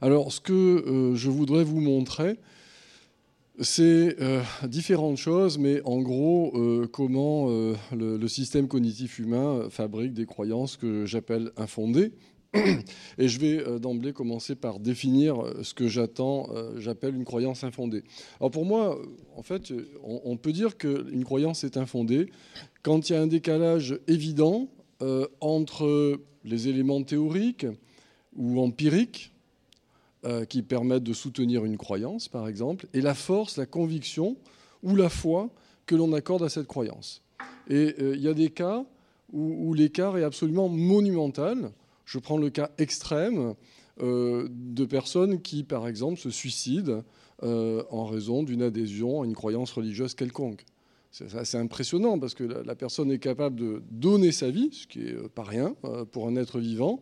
Alors, ce que je voudrais vous montrer, c'est différentes choses, mais en gros, comment le, système cognitif humain fabrique des croyances que j'appelle infondées. Et je vais euh, d'emblée commencer par définir euh, ce que j'attends, euh, j'appelle une croyance infondée. Alors pour moi, en fait, on, peut dire qu'une croyance est infondée quand il y a un décalage évident entre les éléments théoriques ou empiriques qui permettent de soutenir une croyance, par exemple, et la force, la conviction ou la foi que l'on accorde à cette croyance. Et il y a des cas où l'écart est absolument monumental. Je prends le cas extrême euh, de personnes qui, par exemple, se suicident euh, en raison d'une adhésion à une croyance religieuse quelconque. C'est assez impressionnant parce que la, personne est capable de donner sa vie, ce qui n'est euh, pas rien pour un être vivant,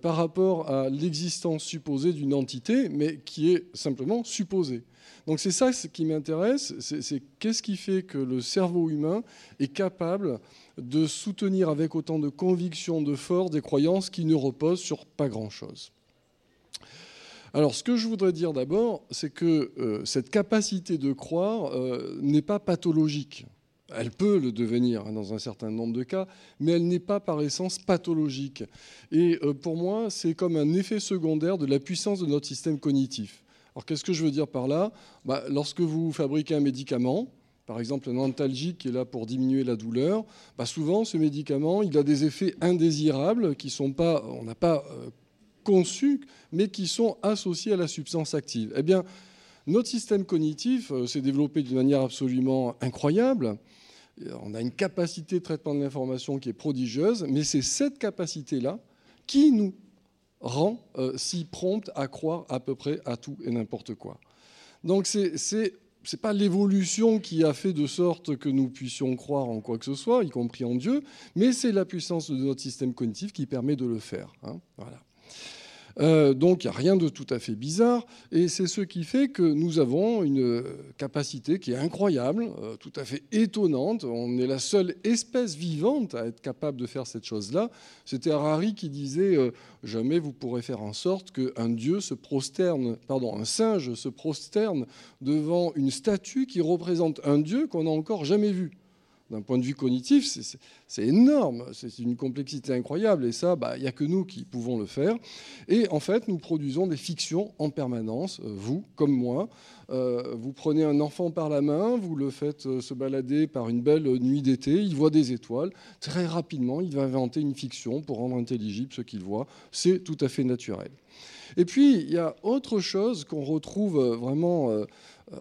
par rapport à l'existence supposée d'une entité, mais qui est simplement supposée. Donc c'est ça ce qui m'intéresse, c'est qu'est-ce qui fait que le cerveau humain est capable de soutenir avec autant de conviction, de force, des croyances qui ne reposent sur pas grand-chose. Alors, ce que je voudrais dire d'abord, c'est que euh, cette capacité de croire euh, n'est pas pathologique. Elle peut le devenir hein, dans un certain nombre de cas, mais elle n'est pas par essence pathologique. Et euh, pour moi, c'est comme un effet secondaire de la puissance de notre système cognitif. Alors, qu'est-ce que je veux dire par là? Bah, Lorsque vous fabriquez un médicament, par exemple un antalgique qui est là pour diminuer la douleur, bah souvent ce médicament il a des effets indésirables qui sont pas, on n'a pas euh, conçus, mais qui sont associés à la substance active. Eh bien, notre système cognitif euh, s'est développé d'une manière absolument incroyable. On a une capacité de traitement de l'information qui est prodigieuse, mais c'est cette capacité-là qui nous rend euh, si prompte à croire à peu près à tout et n'importe quoi. Donc c'est n'est pas l'évolution qui a fait de sorte que nous puissions croire en quoi que ce soit, y compris en Dieu, mais c'est la puissance de notre système cognitif qui permet de le faire. Hein. voilà. Euh, donc il n'y a rien de tout à fait bizarre, et c'est ce qui fait que nous avons une capacité qui est incroyable, euh, tout à fait étonnante. On est la seule espèce vivante à être capable de faire cette chose-là. C'était Harari qui disait euh, jamais vous pourrez faire en sorte qu'un dieu se prosterne, pardon, un singe se prosterne devant une statue qui représente un dieu qu'on n'a encore jamais vu d'un point de vue cognitif, c'est énorme, c'est une complexité incroyable, et ça, bah, il n'y a que nous qui pouvons le faire. Et en fait, nous produisons des fictions en permanence, euh, vous comme moi. Euh, vous prenez un enfant par la main, vous le faites euh, se balader par une belle nuit d'été, il voit des étoiles, très rapidement, il va inventer une fiction pour rendre intelligible ce qu'il voit. C'est tout à fait naturel. Et puis, il y a autre chose qu'on retrouve vraiment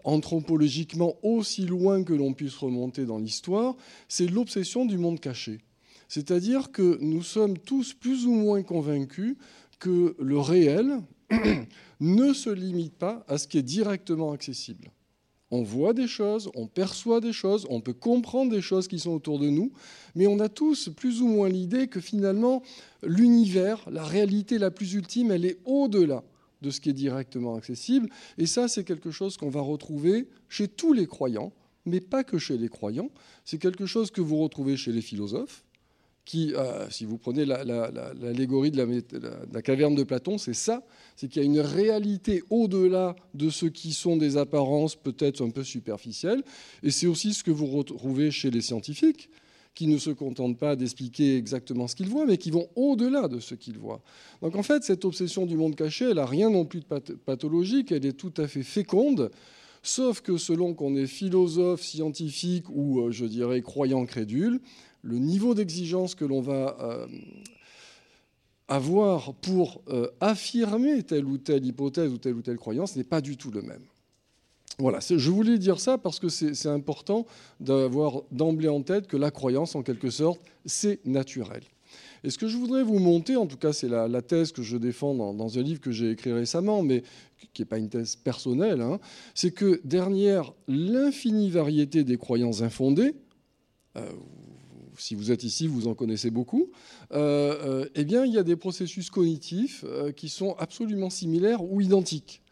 anthropologiquement aussi loin que l'on puisse remonter dans l'histoire, c'est l'obsession du monde caché. C'est-à-dire que nous sommes tous plus ou moins convaincus que le réel ne se limite pas à ce qui est directement accessible. On voit des choses, on perçoit des choses, on peut comprendre des choses qui sont autour de nous, mais on a tous plus ou moins l'idée que finalement l'univers, la réalité la plus ultime, elle est au-delà de ce qui est directement accessible. Et ça, c'est quelque chose qu'on va retrouver chez tous les croyants, mais pas que chez les croyants. C'est quelque chose que vous retrouvez chez les philosophes, qui, euh, si vous prenez l'allégorie de, la, caverne de Platon, c'est ça, c'est qu'il y a une réalité au-delà de ce qui sont des apparences peut-être un peu superficielles, et c'est aussi ce que vous retrouvez chez les scientifiques qui ne se contentent pas d'expliquer exactement ce qu'ils voient, mais qui vont au-delà de ce qu'ils voient. Donc en fait, cette obsession du monde caché, elle n'a rien non plus de pathologique, elle est tout à fait féconde, sauf que selon qu'on est philosophe, scientifique ou, euh, je dirais, croyant crédule, le niveau d'exigence que l'on va euh, avoir pour euh, affirmer telle ou telle hypothèse ou telle ou telle croyance n'est pas du tout le même. Voilà, je voulais dire ça parce que c'est important d'avoir d'emblée en tête que la croyance, en quelque sorte, c'est naturel. Et ce que je voudrais vous montrer, en tout cas c'est la, thèse que je défends dans, un livre que j'ai écrit récemment, mais qui n'est pas une thèse personnelle, hein, c'est que derrière l'infinie variété des croyances infondées, euh, si vous êtes ici, vous en connaissez beaucoup, euh, euh, eh bien, il y a des processus cognitifs qui sont absolument similaires ou identiques.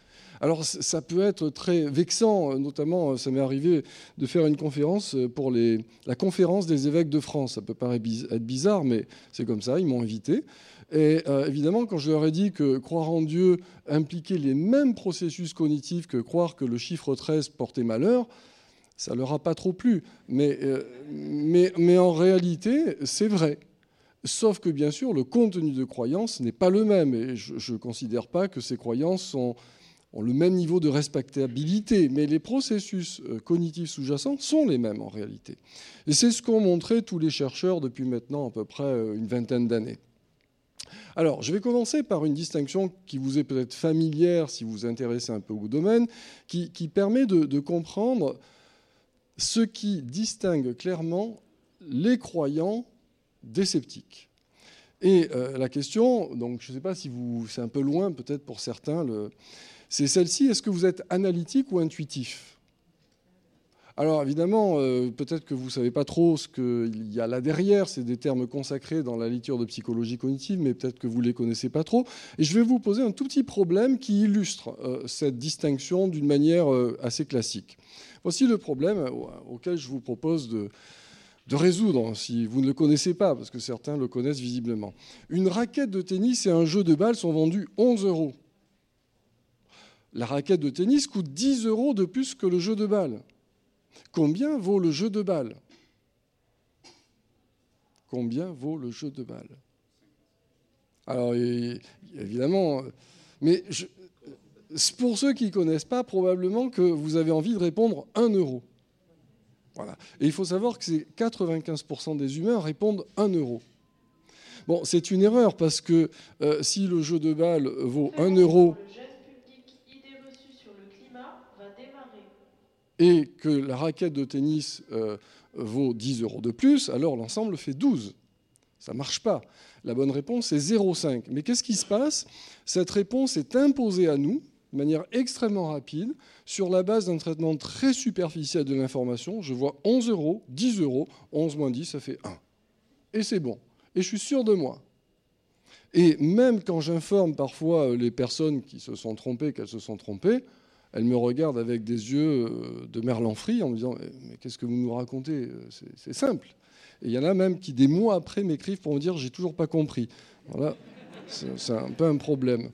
Alors ça peut être très vexant, notamment ça m'est arrivé de faire une conférence pour la conférence des évêques de France. Ça peut paraître bizarre, mais c'est comme ça, ils m'ont invité. Et euh, évidemment, quand je leur ai dit que croire en Dieu impliquait les mêmes processus cognitifs que croire que le chiffre 13 portait malheur, ça leur a pas trop plu. Mais, euh, mais, mais en réalité, c'est vrai. Sauf que bien sûr, le contenu de croyance n'est pas le même. Et je ne considère pas que ces croyances ont le même niveau de respectabilité. Mais les processus euh, cognitifs sous-jacents sont les mêmes en réalité. Et c'est ce qu'ont montré tous les chercheurs depuis maintenant à peu près une vingtaine d'années. Alors, je vais commencer par une distinction qui vous est peut-être familière si vous vous intéressez un peu au domaine, qui, permet de, comprendre ce qui distingue clairement les croyants des sceptiques. Et euh, la question, donc je ne sais pas si vous, c'est un peu loin peut-être pour certains, c'est celle-ci, est-ce que vous êtes analytique ou intuitif? Alors évidemment, euh, peut-être que vous ne savez pas trop ce qu'il y a là derrière, c'est des termes consacrés dans la lecture de psychologie cognitive, mais peut-être que vous ne les connaissez pas trop. Et je vais vous poser un tout petit problème qui illustre euh, cette distinction d'une manière euh, assez classique. Voici le problème auquel je vous propose de, de résoudre, si vous ne le connaissez pas, parce que certains le connaissent visiblement. Une raquette de tennis et un jeu de balle sont vendus 11 euros. La raquette de tennis coûte 10 euros de plus que le jeu de balle. Combien vaut le jeu de balle? Combien vaut le jeu de balle? Alors, évidemment, mais pour ceux qui ne connaissent pas, probablement que vous avez envie de répondre 1 euro. Voilà. Et il faut savoir que 95% des humains répondent 1 euro. Bon, c'est une erreur parce que euh, si le jeu de balle vaut 1 euro. Et que la raquette de tennis euh, vaut 10 euros de plus, alors l'ensemble fait 12. Ça ne marche pas. La bonne réponse est 0,5. Mais qu'est-ce qui se passe? Cette réponse est imposée à nous de manière extrêmement rapide sur la base d'un traitement très superficiel de l'information. Je vois 11 euros, 10 euros, 11 moins 10, ça fait 1. Et c'est bon. Et je suis sûr de moi. Et même quand j'informe parfois les personnes qui se sont trompées qu'elles se sont trompées, elle me regarde avec des yeux euh, de merlan-frit en me disant Mais qu'est-ce que vous nous racontez C'est simple. Et il y en a même qui, des mois après, m'écrivent pour me dire J'ai toujours pas compris. Voilà, c'est un peu un problème.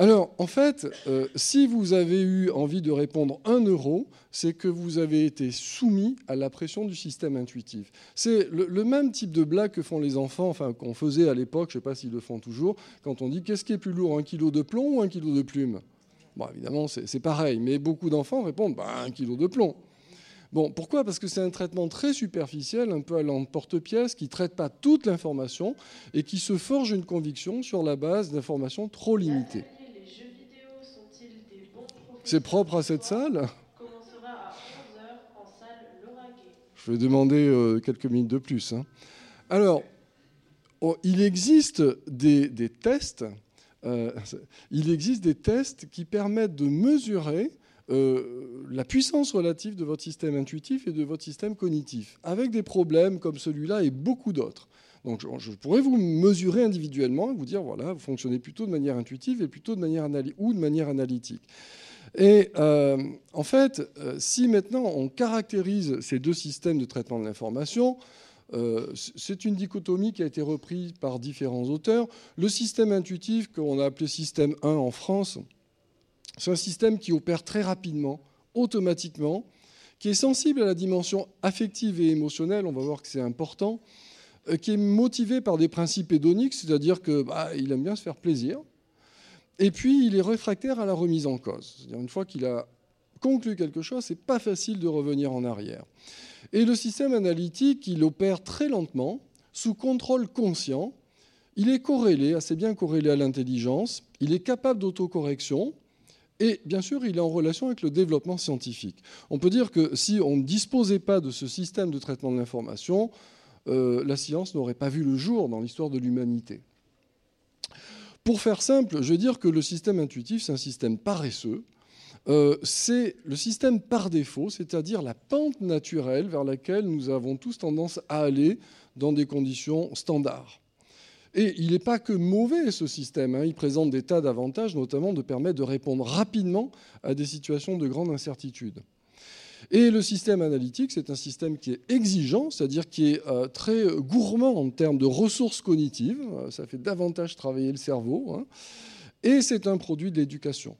Alors, en fait, euh, si vous avez eu envie de répondre un euro, c'est que vous avez été soumis à la pression du système intuitif. C'est le, le, même type de blague que font les enfants, enfin qu'on faisait à l'époque, je ne sais pas s'ils le font toujours, quand on dit qu'est-ce qui est plus lourd, un kilo de plomb ou un kilo de plume? Bon, évidemment, c'est pareil, mais beaucoup d'enfants répondent bah, un kilo de plomb. Bon, pourquoi? Parce que c'est un traitement très superficiel, un peu à l'emporte-pièce, qui ne traite pas toute l'information et qui se forge une conviction sur la base d'informations trop limitées. C'est propre à cette salle? Je vais demander euh, quelques minutes de plus. Hein. Alors, oh, il existe des tests euh, il existe des tests qui permettent de mesurer euh, la puissance relative de votre système intuitif et de votre système cognitif, avec des problèmes comme celui-là et beaucoup d'autres. Donc je, pourrais vous mesurer individuellement et vous dire, voilà, vous fonctionnez plutôt de manière intuitive et plutôt de manière ou de manière analytique. Et euh, en fait, si maintenant on caractérise ces deux systèmes de traitement de l'information, c'est une dichotomie qui a été reprise par différents auteurs. Le système intuitif, qu'on a appelé système 1 en France, c'est un système qui opère très rapidement, automatiquement, qui est sensible à la dimension affective et émotionnelle, on va voir que c'est important, euh, qui est motivé par des principes hédoniques, c'est-à-dire qu'il bah, aime bien se faire plaisir, et puis il est réfractaire à la remise en cause. C'est-à-dire une fois qu'il a conclu quelque chose, c'est pas facile de revenir en arrière. Et le système analytique, il opère très lentement, sous contrôle conscient. Il est corrélé, assez bien corrélé à l'intelligence. Il est capable d'autocorrection. Et bien sûr, il est en relation avec le développement scientifique. On peut dire que si on ne disposait pas de ce système de traitement de l'information, euh, la science n'aurait pas vu le jour dans l'histoire de l'humanité. Pour faire simple, je veux dire que le système intuitif, c'est un système paresseux, euh, c'est le système par défaut, c'est-à-dire la pente naturelle vers laquelle nous avons tous tendance à aller dans des conditions standards. Et il n'est pas que mauvais ce système, hein. il présente des tas d'avantages, notamment de permettre de répondre rapidement à des situations de grande incertitude. Et le système analytique, c'est un système qui est exigeant, c'est-à-dire qui est euh, très gourmand en termes de ressources cognitives, ça fait davantage travailler le cerveau, hein. et c'est un produit d'éducation.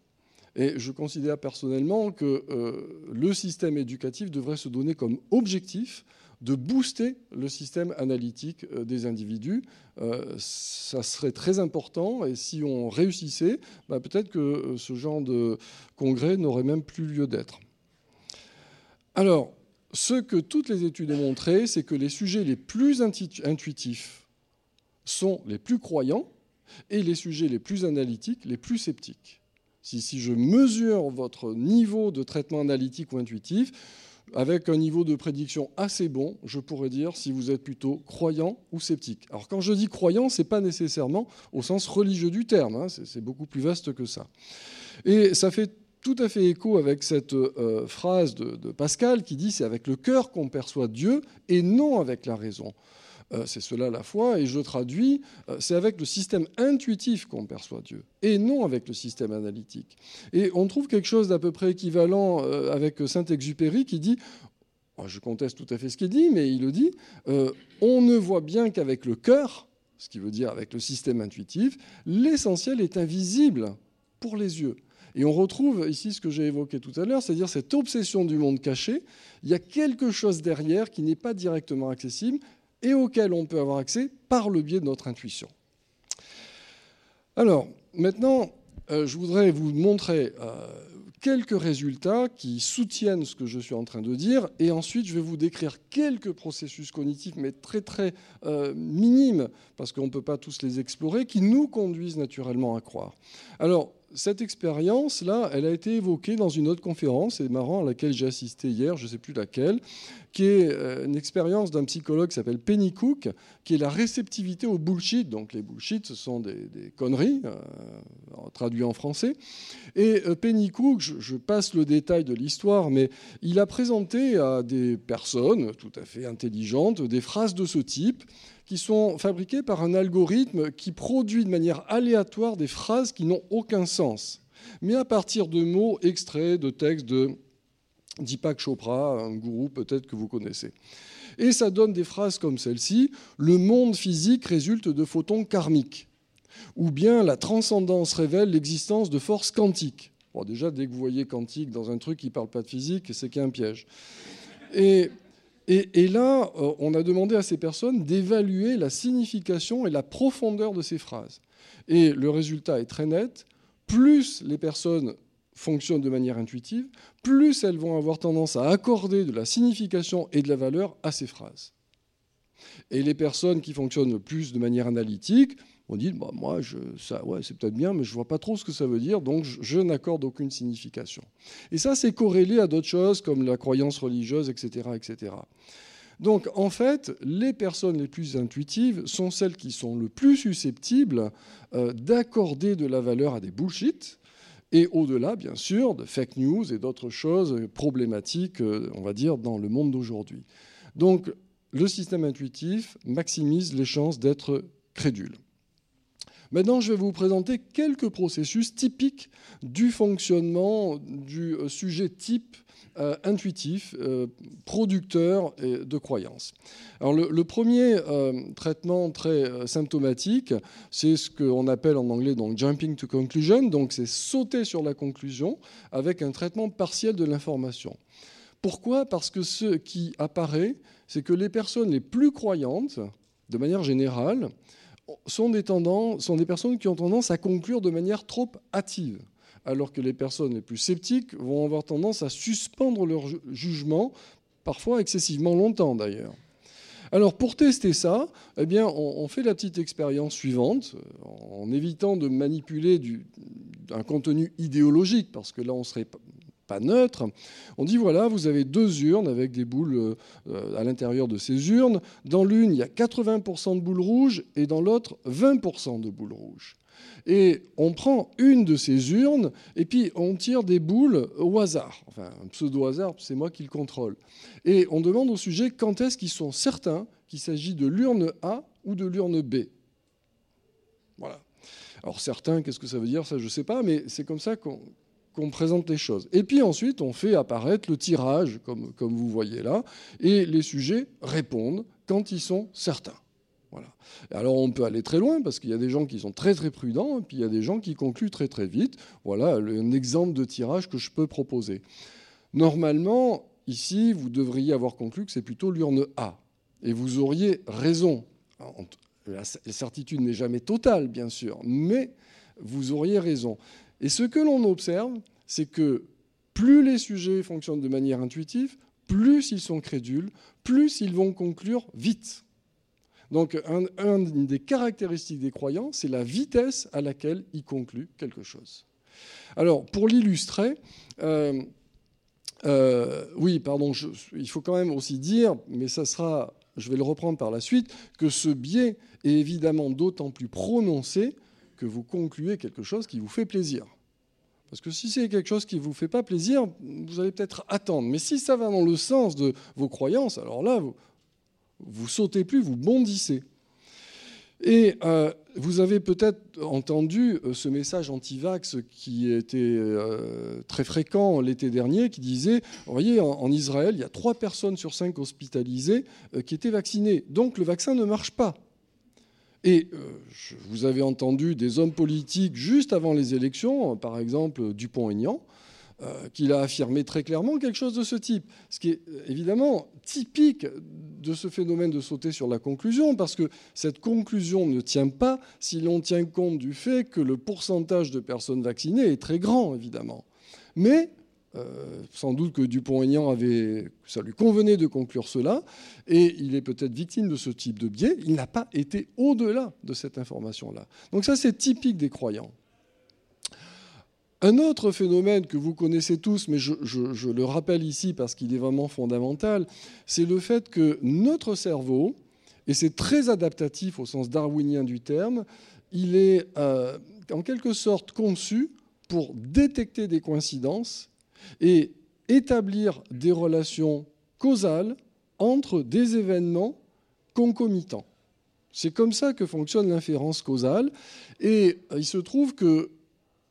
Et je considère personnellement que euh, le système éducatif devrait se donner comme objectif de booster le système analytique euh, des individus. Euh, ça serait très important et si on réussissait, bah, peut-être que euh, ce genre de congrès n'aurait même plus lieu d'être. Alors, ce que toutes les études ont montré, c'est que les sujets les plus intuitifs sont les plus croyants et les sujets les plus analytiques les plus sceptiques. Si, je mesure votre niveau de traitement analytique ou intuitif, avec un niveau de prédiction assez bon, je pourrais dire si vous êtes plutôt croyant ou sceptique. Alors quand je dis croyant, ce n'est pas nécessairement au sens religieux du terme, hein, c'est beaucoup plus vaste que ça. Et ça fait tout à fait écho avec cette euh, phrase de, Pascal qui dit c'est avec le cœur qu'on perçoit Dieu et non avec la raison. Euh, c'est cela la foi, et je traduis, euh, c'est avec le système intuitif qu'on perçoit Dieu, et non avec le système analytique. Et on trouve quelque chose d'à peu près équivalent euh, avec Saint-Exupéry qui dit, oh, je conteste tout à fait ce qu'il dit, mais il le dit, on ne voit bien qu'avec le cœur, ce qui veut dire avec le système intuitif, l'essentiel est invisible pour les yeux. Et on retrouve ici ce que j'ai évoqué tout à l'heure, c'est-à-dire cette obsession du monde caché. Il y a quelque chose derrière qui n'est pas directement accessible, et auquel on peut avoir accès par le biais de notre intuition. Alors, maintenant, euh, je voudrais vous montrer euh, quelques résultats qui soutiennent ce que je suis en train de dire, et ensuite je vais vous décrire quelques processus cognitifs, mais très très euh, minimes, parce qu'on ne peut pas tous les explorer, qui nous conduisent naturellement à croire. Alors, cette expérience-là, elle a été évoquée dans une autre conférence, c'est marrant, à laquelle j'ai assisté hier, je ne sais plus laquelle, qui est euh, une expérience d'un psychologue qui s'appelle Penny Cook, qui est la réceptivité au bullshit. Donc les bullshit, ce sont des, conneries, euh, traduit en français. Et euh, Penny Cook, je, passe le détail de l'histoire, mais il a présenté à des personnes tout à fait intelligentes des phrases de ce type qui sont fabriquées par un algorithme qui produit de manière aléatoire des phrases qui n'ont aucun sens, mais à partir de mots extraits de textes de Deepak Chopra, un gourou peut-être que vous connaissez. Et ça donne des phrases comme celle-ci Le monde physique résulte de photons karmiques. Ou bien la transcendance révèle l'existence de forces quantiques. Bon, déjà, dès que vous voyez quantique dans un truc qui ne parle pas de physique, c'est qu'il piège. Et et, là, euh, on a demandé à ces personnes d'évaluer la signification et la profondeur de ces phrases. Et le résultat est très net. Plus les personnes fonctionnent de manière intuitive, plus elles vont avoir tendance à accorder de la signification et de la valeur à ces phrases. Et les personnes qui fonctionnent plus de manière analytique on dit bah, moi, ça, c'est peut-être bien, mais je vois pas trop ce que ça veut dire, donc je, n'accorde aucune signification. Et ça, c'est corrélé à d'autres choses comme la croyance religieuse, etc., etc. Donc, en fait, les personnes les plus intuitives sont celles qui sont le plus susceptibles euh, d'accorder de la valeur à des bullshit, et au-delà, bien sûr, de fake news et d'autres choses problématiques, euh, on va dire, dans le monde d'aujourd'hui. Donc, le système intuitif maximise les chances d'être crédule. Maintenant, je vais vous présenter quelques processus typiques du fonctionnement du euh, sujet type euh, intuitif, euh, producteur de croyances. Alors le, premier traitement très symptomatique, c'est ce qu'on appelle en anglais donc jumping to conclusion, donc c'est sauter sur la conclusion avec un traitement partiel de l'information. Pourquoi? Parce que ce qui apparaît, c'est que les personnes les plus croyantes, de manière générale, sont des, sont personnes qui ont tendance à conclure de manière trop hâtive, alors que les personnes les plus sceptiques vont avoir tendance à suspendre leur jugement, parfois excessivement longtemps d'ailleurs. Alors pour tester ça, eh on, fait la petite expérience suivante, en évitant de manipuler un contenu idéologique, parce que là on serait neutre. On dit voilà, vous avez deux urnes avec des boules euh, à l'intérieur de ces urnes. Dans l'une, il y a 80% de boules rouges et dans l'autre, 20% de boules rouges. Et on prend une de ces urnes et puis on tire des boules au hasard. Enfin, un pseudo-hasard, c'est moi qui le contrôle. Et on demande au sujet quand est-ce qu'ils sont certains qu'il s'agit de l'urne A ou de l'urne B. Alors certains, qu'est-ce que ça veut dire? Ça, je ne sais pas, mais c'est comme ça qu'on présente les choses. Et puis ensuite, on fait apparaître le tirage, comme, comme vous voyez là, et les sujets répondent quand ils sont certains. Voilà. Alors on peut aller très loin parce qu'il y a des gens qui sont très très prudents et puis il y a des gens qui concluent très très vite. Voilà un exemple de tirage que je peux proposer. Normalement, ici, vous devriez avoir conclu que c'est plutôt l'urne A. Et vous auriez raison. La certitude n'est jamais totale, bien sûr, mais vous auriez raison. Et ce que l'on observe, c'est que plus les sujets fonctionnent de manière intuitive, plus ils sont crédules, plus ils vont conclure vite. Donc, une des caractéristiques des croyants, c'est la vitesse à laquelle ils concluent quelque chose. Alors, pour l'illustrer, euh, euh, oui, pardon, il faut quand même aussi dire, mais ça sera, je vais le reprendre par la suite, que ce biais est évidemment d'autant plus prononcé que vous concluez quelque chose qui vous fait plaisir. Parce que si c'est quelque chose qui ne vous fait pas plaisir, vous allez peut-être attendre. Mais si ça va dans le sens de vos croyances, alors là, vous, vous sautez plus, vous bondissez. Et euh, vous avez peut-être entendu euh, ce message anti-vax qui était euh, très fréquent l'été dernier, qui disait, vous voyez, en, Israël, il y a trois personnes sur cinq hospitalisées qui étaient vaccinées. Donc le vaccin ne marche pas. Et vous avez entendu des hommes politiques juste avant les élections, par exemple Dupont-Aignan, euh, qu'il a affirmé très clairement quelque chose de ce type. Ce qui est euh, évidemment typique de ce phénomène de sauter sur la conclusion, parce que cette conclusion ne tient pas si l'on tient compte du fait que le pourcentage de personnes vaccinées est très grand, évidemment. Mais euh, sans doute que Dupont-Aignan avait, ça lui convenait de conclure cela, et il est peut-être victime de ce type de biais. Il n'a pas été au-delà de cette information-là. Donc ça, c'est typique des croyants. Un autre phénomène que vous connaissez tous, mais je, le rappelle ici parce qu'il est vraiment fondamental, c'est le fait que notre cerveau, et c'est très adaptatif au sens darwinien du terme, il est euh, en quelque sorte conçu pour détecter des coïncidences et établir des relations causales entre des événements concomitants. C'est comme ça que fonctionne l'inférence causale. Et il se trouve que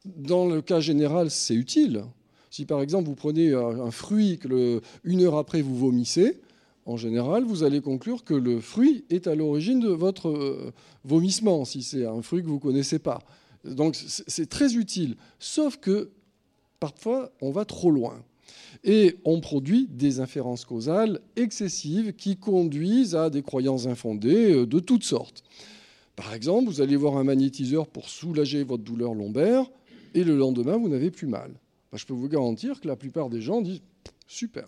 dans le cas général, c'est utile. Si par exemple vous prenez un fruit que une heure après vous vomissez, en général, vous allez conclure que le fruit est à l'origine de votre euh, vomissement, si c'est un fruit que vous ne connaissez pas. Donc c'est très utile. Sauf que parfois, on va trop loin. Et on produit des inférences causales excessives qui conduisent à des croyances infondées euh, de toutes sortes. Par exemple, vous allez voir un magnétiseur pour soulager votre douleur lombaire et le lendemain, vous n'avez plus mal. je peux vous garantir que la plupart des gens disent super,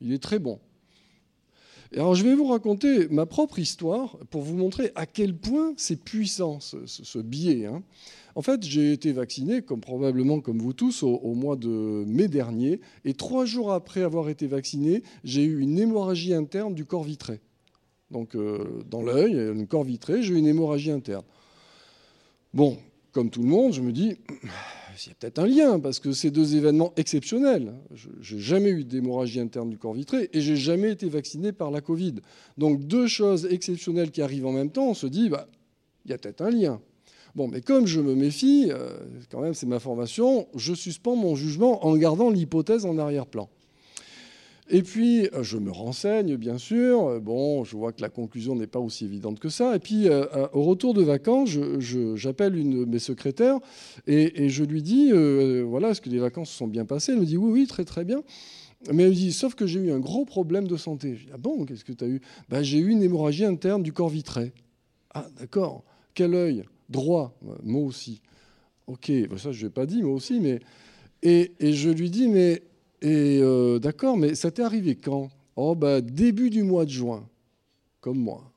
il est très bon. Alors je vais vous raconter ma propre histoire pour vous montrer à quel point c'est puissant ce, biais. Hein. En fait, j'ai été vacciné, comme probablement comme vous tous, au, mois de mai dernier, et trois jours après avoir été vacciné, j'ai eu une hémorragie interne du corps vitré. Donc euh, dans l'œil, une corps vitré, j'ai eu une hémorragie interne. Bon, comme tout le monde, je me dis, il y a peut-être un lien, parce que c'est deux événements exceptionnels. Je n'ai jamais eu d'hémorragie interne du corps vitré et j'ai jamais été vacciné par la Covid. Donc deux choses exceptionnelles qui arrivent en même temps, on se dit, bah, il y a peut-être un lien. Bon, mais comme je me méfie, euh, quand même c'est ma formation, je suspends mon jugement en gardant l'hypothèse en arrière-plan. Et puis, euh, je me renseigne, bien sûr. Bon, je vois que la conclusion n'est pas aussi évidente que ça. Et puis, euh, euh, au retour de vacances, j'appelle une de mes secrétaires et, je lui dis, voilà, est-ce que les vacances se sont bien passées? Elle me dit, oui, oui, très, très bien. Mais elle me dit, sauf que j'ai eu un gros problème de santé. Je dis, ah bon, qu'est-ce que tu as eu? Ben, J'ai eu une hémorragie interne du corps vitré. Ah, d'accord. Quel œil? Droit. Moi aussi. Ok, ben, ça, je ne l'ai pas dit, moi aussi. Mais... Et, je lui dis, mais et euh, d'accord, mais ça t'est arrivé quand? Oh, bah, début du mois de juin, comme moi.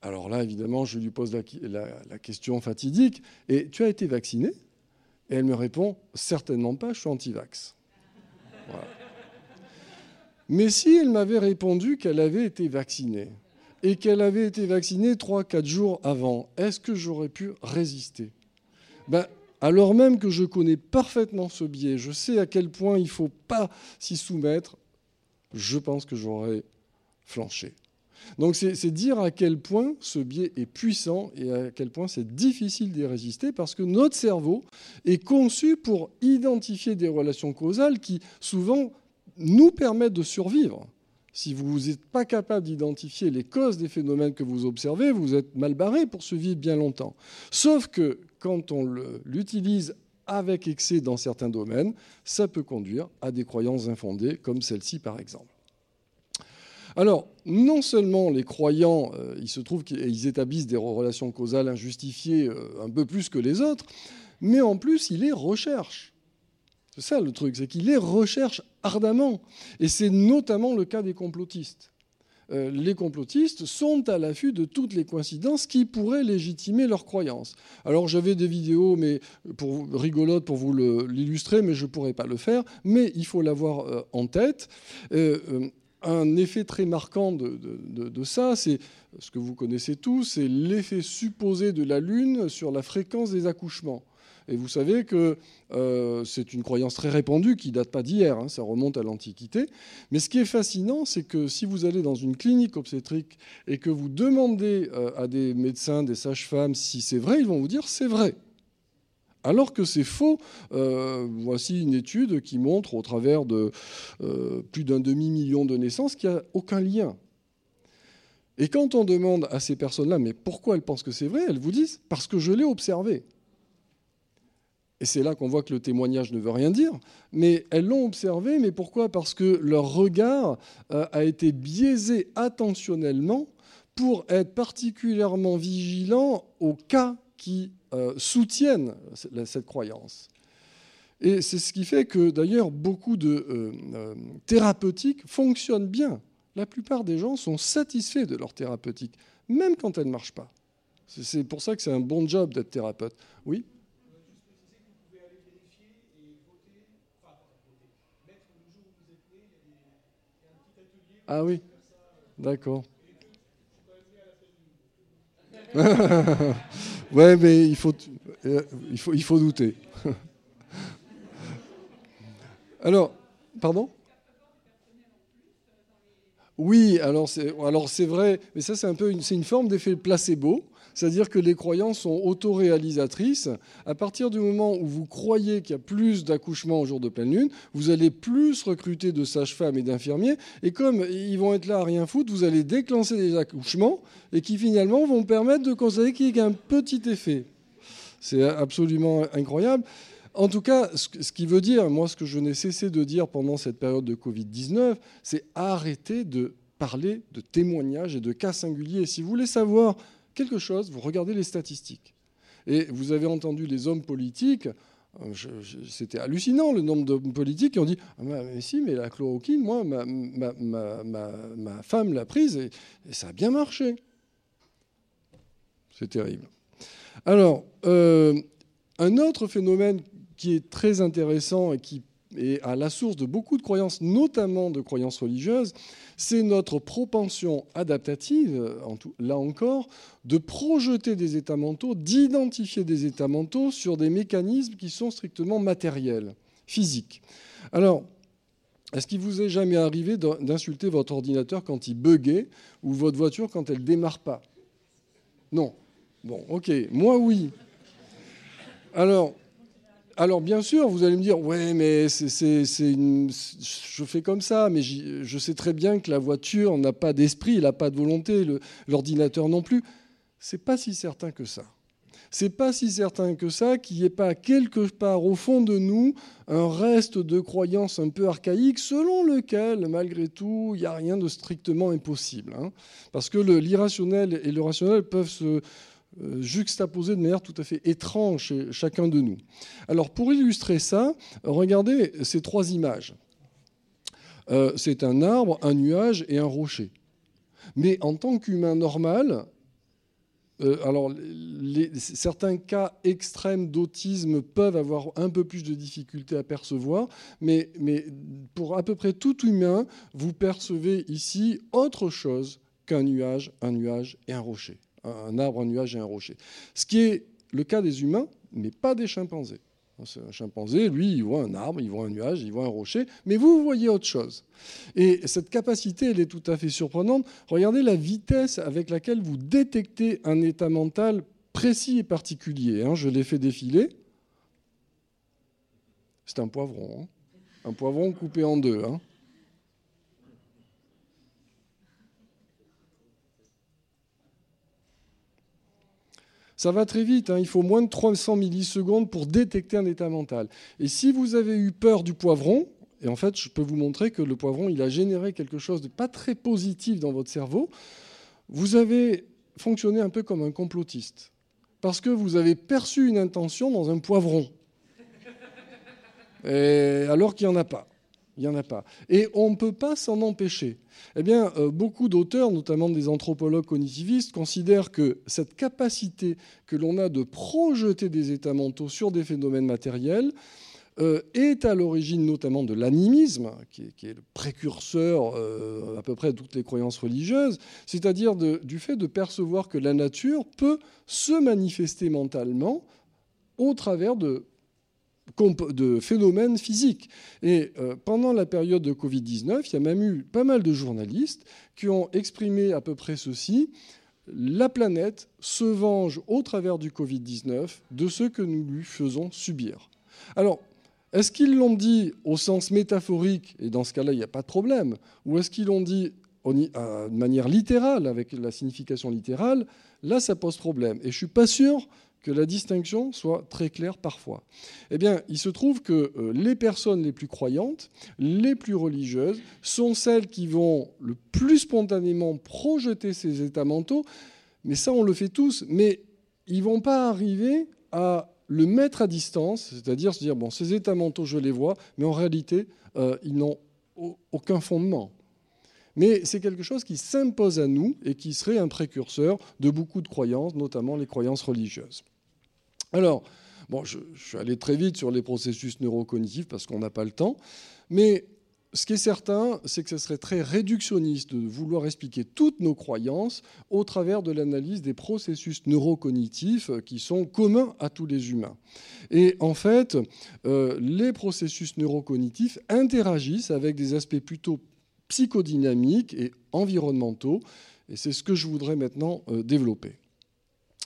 Alors là, évidemment, je lui pose la, question fatidique Et tu as été vacciné? Et elle me répond Certainement pas, je suis anti-vax. Mais si elle m'avait répondu qu'elle avait été vaccinée et qu'elle avait été vaccinée 3-4 jours avant, est-ce que j'aurais pu résister? Ben, alors même que je connais parfaitement ce biais, je sais à quel point il ne faut pas s'y soumettre, je pense que j'aurais flanché. Donc c'est dire à quel point ce biais est puissant et à quel point c'est difficile d'y résister parce que notre cerveau est conçu pour identifier des relations causales qui souvent nous permettent de survivre. Si vous n'êtes pas capable d'identifier les causes des phénomènes que vous observez, vous êtes mal barré pour survivre bien longtemps. Sauf que quand on l'utilise avec excès dans certains domaines, ça peut conduire à des croyances infondées, comme celle-ci par exemple. Alors, non seulement les croyants, euh, se trouve qu'ils établissent des relations causales injustifiées euh, un peu plus que les autres, mais en plus, ils les recherchent. C'est ça le truc, c'est qu'ils les recherchent ardemment. Et c'est notamment le cas des complotistes. Euh, les complotistes sont à l'affût de toutes les coïncidences qui pourraient légitimer leurs croyances. Alors j'avais des vidéos mais pour, rigolotes pour vous l'illustrer, mais je ne pourrais pas le faire. Mais il faut l'avoir en tête un effet très marquant de, ça, c'est ce que vous connaissez tous, c'est l'effet supposé de la Lune sur la fréquence des accouchements. Et vous savez que euh, c'est une croyance très répandue qui date pas d'hier, hein, ça remonte à l'Antiquité. Mais ce qui est fascinant, c'est que si vous allez dans une clinique obstétrique et que vous demandez euh, à des médecins, des sages-femmes si c'est vrai, ils vont vous dire c'est vrai alors que c'est faux. Euh, voici une étude qui montre, au travers de plus d'un demi-million de naissances, qu'il n'y a aucun lien. Et quand on demande à ces personnes-là, mais pourquoi elles pensent que c'est vrai, elles vous disent, parce que je l'ai observé. Et c'est là qu'on voit que le témoignage ne veut rien dire, mais elles l'ont observé, mais pourquoi? Parce que leur regard euh, a été biaisé attentionnellement pour être particulièrement vigilant au cas qui euh, soutiennent cette croyance. Et c'est ce qui fait que d'ailleurs beaucoup de euh, thérapeutiques fonctionnent bien. La plupart des gens sont satisfaits de leur thérapeutique, même quand elle ne marche pas. C'est pour ça que c'est un bon job d'être thérapeute. Oui? Ah oui, d'accord. ouais, mais il faut, euh, il faut, il faut douter. alors, pardon? Oui, alors c'est, alors c'est vrai, mais ça c'est un peu une, c'est une forme d'effet placebo. C'est-à-dire que les croyances sont autoréalisatrices. À partir du moment où vous croyez qu'il y a plus d'accouchements au jour de pleine lune, vous allez plus recruter de sages-femmes et d'infirmiers. Et comme ils vont être là à rien foutre, vous allez déclencher des accouchements et qui finalement vont permettre de constater qu'il y a un petit effet. C'est absolument incroyable. En tout cas, ce qui veut dire, moi, ce que je n'ai cessé de dire pendant cette période de Covid-19, c'est arrêter de parler de témoignages et de cas singuliers. Si vous voulez savoir quelque chose, vous regardez les statistiques. Et vous avez entendu les hommes politiques, euh, c'était hallucinant le nombre d'hommes politiques qui ont dit ah, mais si, mais la chloroquine, moi, ma, ma, femme l'a prise et, ça a bien marché. C'est terrible. Alors, euh, un autre phénomène qui est très intéressant et qui est à la source de beaucoup de croyances, notamment de croyances religieuses, c'est notre propension adaptative, là encore, de projeter des états mentaux, d'identifier des états mentaux sur des mécanismes qui sont strictement matériels, physiques. Alors, est-ce qu'il vous est jamais arrivé d'insulter votre ordinateur quand il buguait ou votre voiture quand elle démarre pas? Non. Bon, ok. Moi, oui. Alors, alors bien sûr, vous allez me dire, ouais, mais c'est, je fais comme ça, mais je sais très bien que la voiture n'a pas d'esprit, elle n'a pas de volonté, l'ordinateur non plus. C'est pas si certain que ça. C'est pas si certain que ça qu'il n'y ait pas quelque part au fond de nous un reste de croyance un peu archaïque selon lequel, malgré tout, il n'y a rien de strictement impossible. Hein. Parce que l'irrationnel et le rationnel peuvent se, euh, juxtaposés de manière tout à fait étrange chez chacun de nous. Alors pour illustrer ça, regardez ces trois images. Euh, c'est un arbre, un nuage et un rocher. Mais en tant qu'humain normal, euh, certains cas extrêmes d'autisme peuvent avoir un peu plus de difficultés à percevoir, mais pour à peu près tout humain, vous percevez ici autre chose qu'un nuage, un nuage et un rocher un arbre, un nuage et un rocher. Ce qui est le cas des humains, mais pas des chimpanzés. Un chimpanzé, lui, il voit un arbre, il voit un nuage, il voit un rocher, mais vous, vous voyez autre chose. Et cette capacité, elle est tout à fait surprenante. Regardez la vitesse avec laquelle vous détectez un état mental précis et particulier. Hein. Je l'ai fait défiler. C'est un poivron. Hein. Un poivron coupé en deux. Hein. Ça va très vite, hein. il faut moins de 300 millisecondes pour détecter un état mental. Et si vous avez eu peur du poivron, et en fait je peux vous montrer que le poivron il a généré quelque chose de pas très positif dans votre cerveau, vous avez fonctionné un peu comme un complotiste. Parce que vous avez perçu une intention dans un poivron. Alors qu'il n'y en a pas. Il n'y en a pas. Et on ne peut pas s'en empêcher. Eh bien, euh, beaucoup d'auteurs, notamment des anthropologues cognitivistes, considèrent que cette capacité que l'on a de projeter des états mentaux sur des phénomènes matériels euh, est à l'origine notamment de l'animisme, qui, est le précurseur euh, à peu près de toutes les croyances religieuses, c'est-à-dire du fait de percevoir que la nature peut se manifester mentalement au travers de de phénomènes physiques. Et euh, pendant la période de Covid-19, il y a même eu pas mal de journalistes qui ont exprimé à peu près ceci. La planète se venge au travers du Covid-19 de ce que nous lui faisons subir. Alors, est-ce qu'ils l'ont dit au sens métaphorique, et dans ce cas-là, il n'y a pas de problème, ou est-ce qu'ils l'ont dit de manière littérale, avec la signification littérale? Là, ça pose problème. Et je ne suis pas sûr que la distinction soit très claire parfois. Eh bien, il se trouve que euh, les personnes les plus croyantes, les plus religieuses, sont celles qui vont le plus spontanément projeter ces états mentaux. Mais ça, on le fait tous. Mais ils vont pas arriver à le mettre à distance, c'est-à-dire se dire, bon, ces états mentaux, je les vois, mais en réalité, euh, ils n'ont aucun fondement. Mais c'est quelque chose qui s'impose à nous et qui serait un précurseur de beaucoup de croyances, notamment les croyances religieuses. Alors, bon, je, suis allé très vite sur les processus neurocognitifs parce qu'on n'a pas le temps, mais ce qui est certain, c'est que ce serait très réductionniste de vouloir expliquer toutes nos croyances au travers de l'analyse des processus neurocognitifs qui sont communs à tous les humains. Et en fait, euh, les processus neurocognitifs interagissent avec des aspects plutôt psychodynamiques et environnementaux, et c'est ce que je voudrais maintenant euh, développer.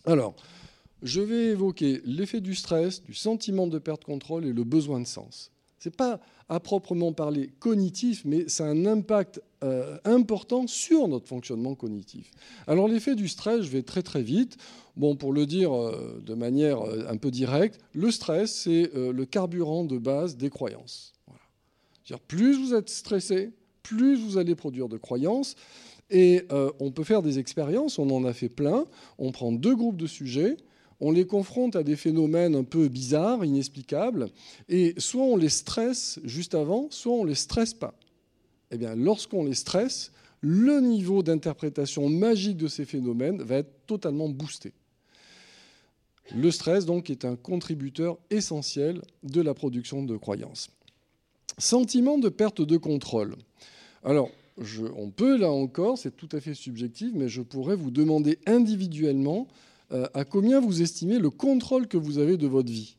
Alors, je vais évoquer l'effet du stress, du sentiment de perte de contrôle et le besoin de sens. Ce n'est pas à proprement parler cognitif, mais ça a un impact euh, important sur notre fonctionnement cognitif. Alors l'effet du stress, je vais très très vite. Bon, pour le dire euh, de manière euh, un peu directe, le stress, c'est le carburant de base des croyances. plus vous êtes stressé, plus vous allez produire de croyances. Et on peut faire des expériences, on en a fait plein. On prend deux groupes de sujets on les confronte à des phénomènes un peu bizarres, inexplicables, et soit on les stresse juste avant, soit on ne les stresse pas. Eh bien, lorsqu'on les stresse, le niveau d'interprétation magique de ces phénomènes va être totalement boosté. Le stress, donc, est un contributeur essentiel de la production de croyances. Sentiment de perte de contrôle. Alors, on peut, là encore, c'est tout à fait subjectif, mais je pourrais vous demander individuellement à combien vous estimez le contrôle que vous avez de votre vie?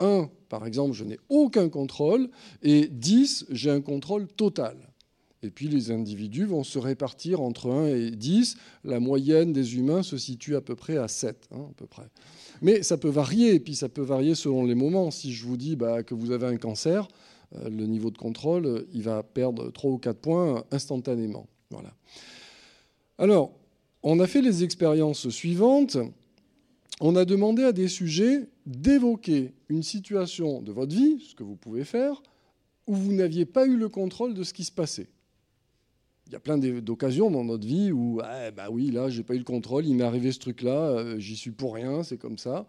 1, par exemple, je n'ai aucun contrôle, et 10, j'ai un contrôle total. Et puis les individus vont se répartir entre 1 et 10. La moyenne des humains se situe à peu près à 7, hein, à peu près. Mais ça peut varier, et puis ça peut varier selon les moments. Si je vous dis bah, que vous avez un cancer, euh, le niveau de contrôle, il va perdre 3 ou 4 points instantanément. Voilà. Alors, on a fait les expériences suivantes. On a demandé à des sujets d'évoquer une situation de votre vie, ce que vous pouvez faire, où vous n'aviez pas eu le contrôle de ce qui se passait. Il y a plein d'occasions dans notre vie où, ah, bah oui, là, j'ai pas eu le contrôle, il m'est arrivé ce truc-là, euh, j'y suis pour rien, c'est comme ça.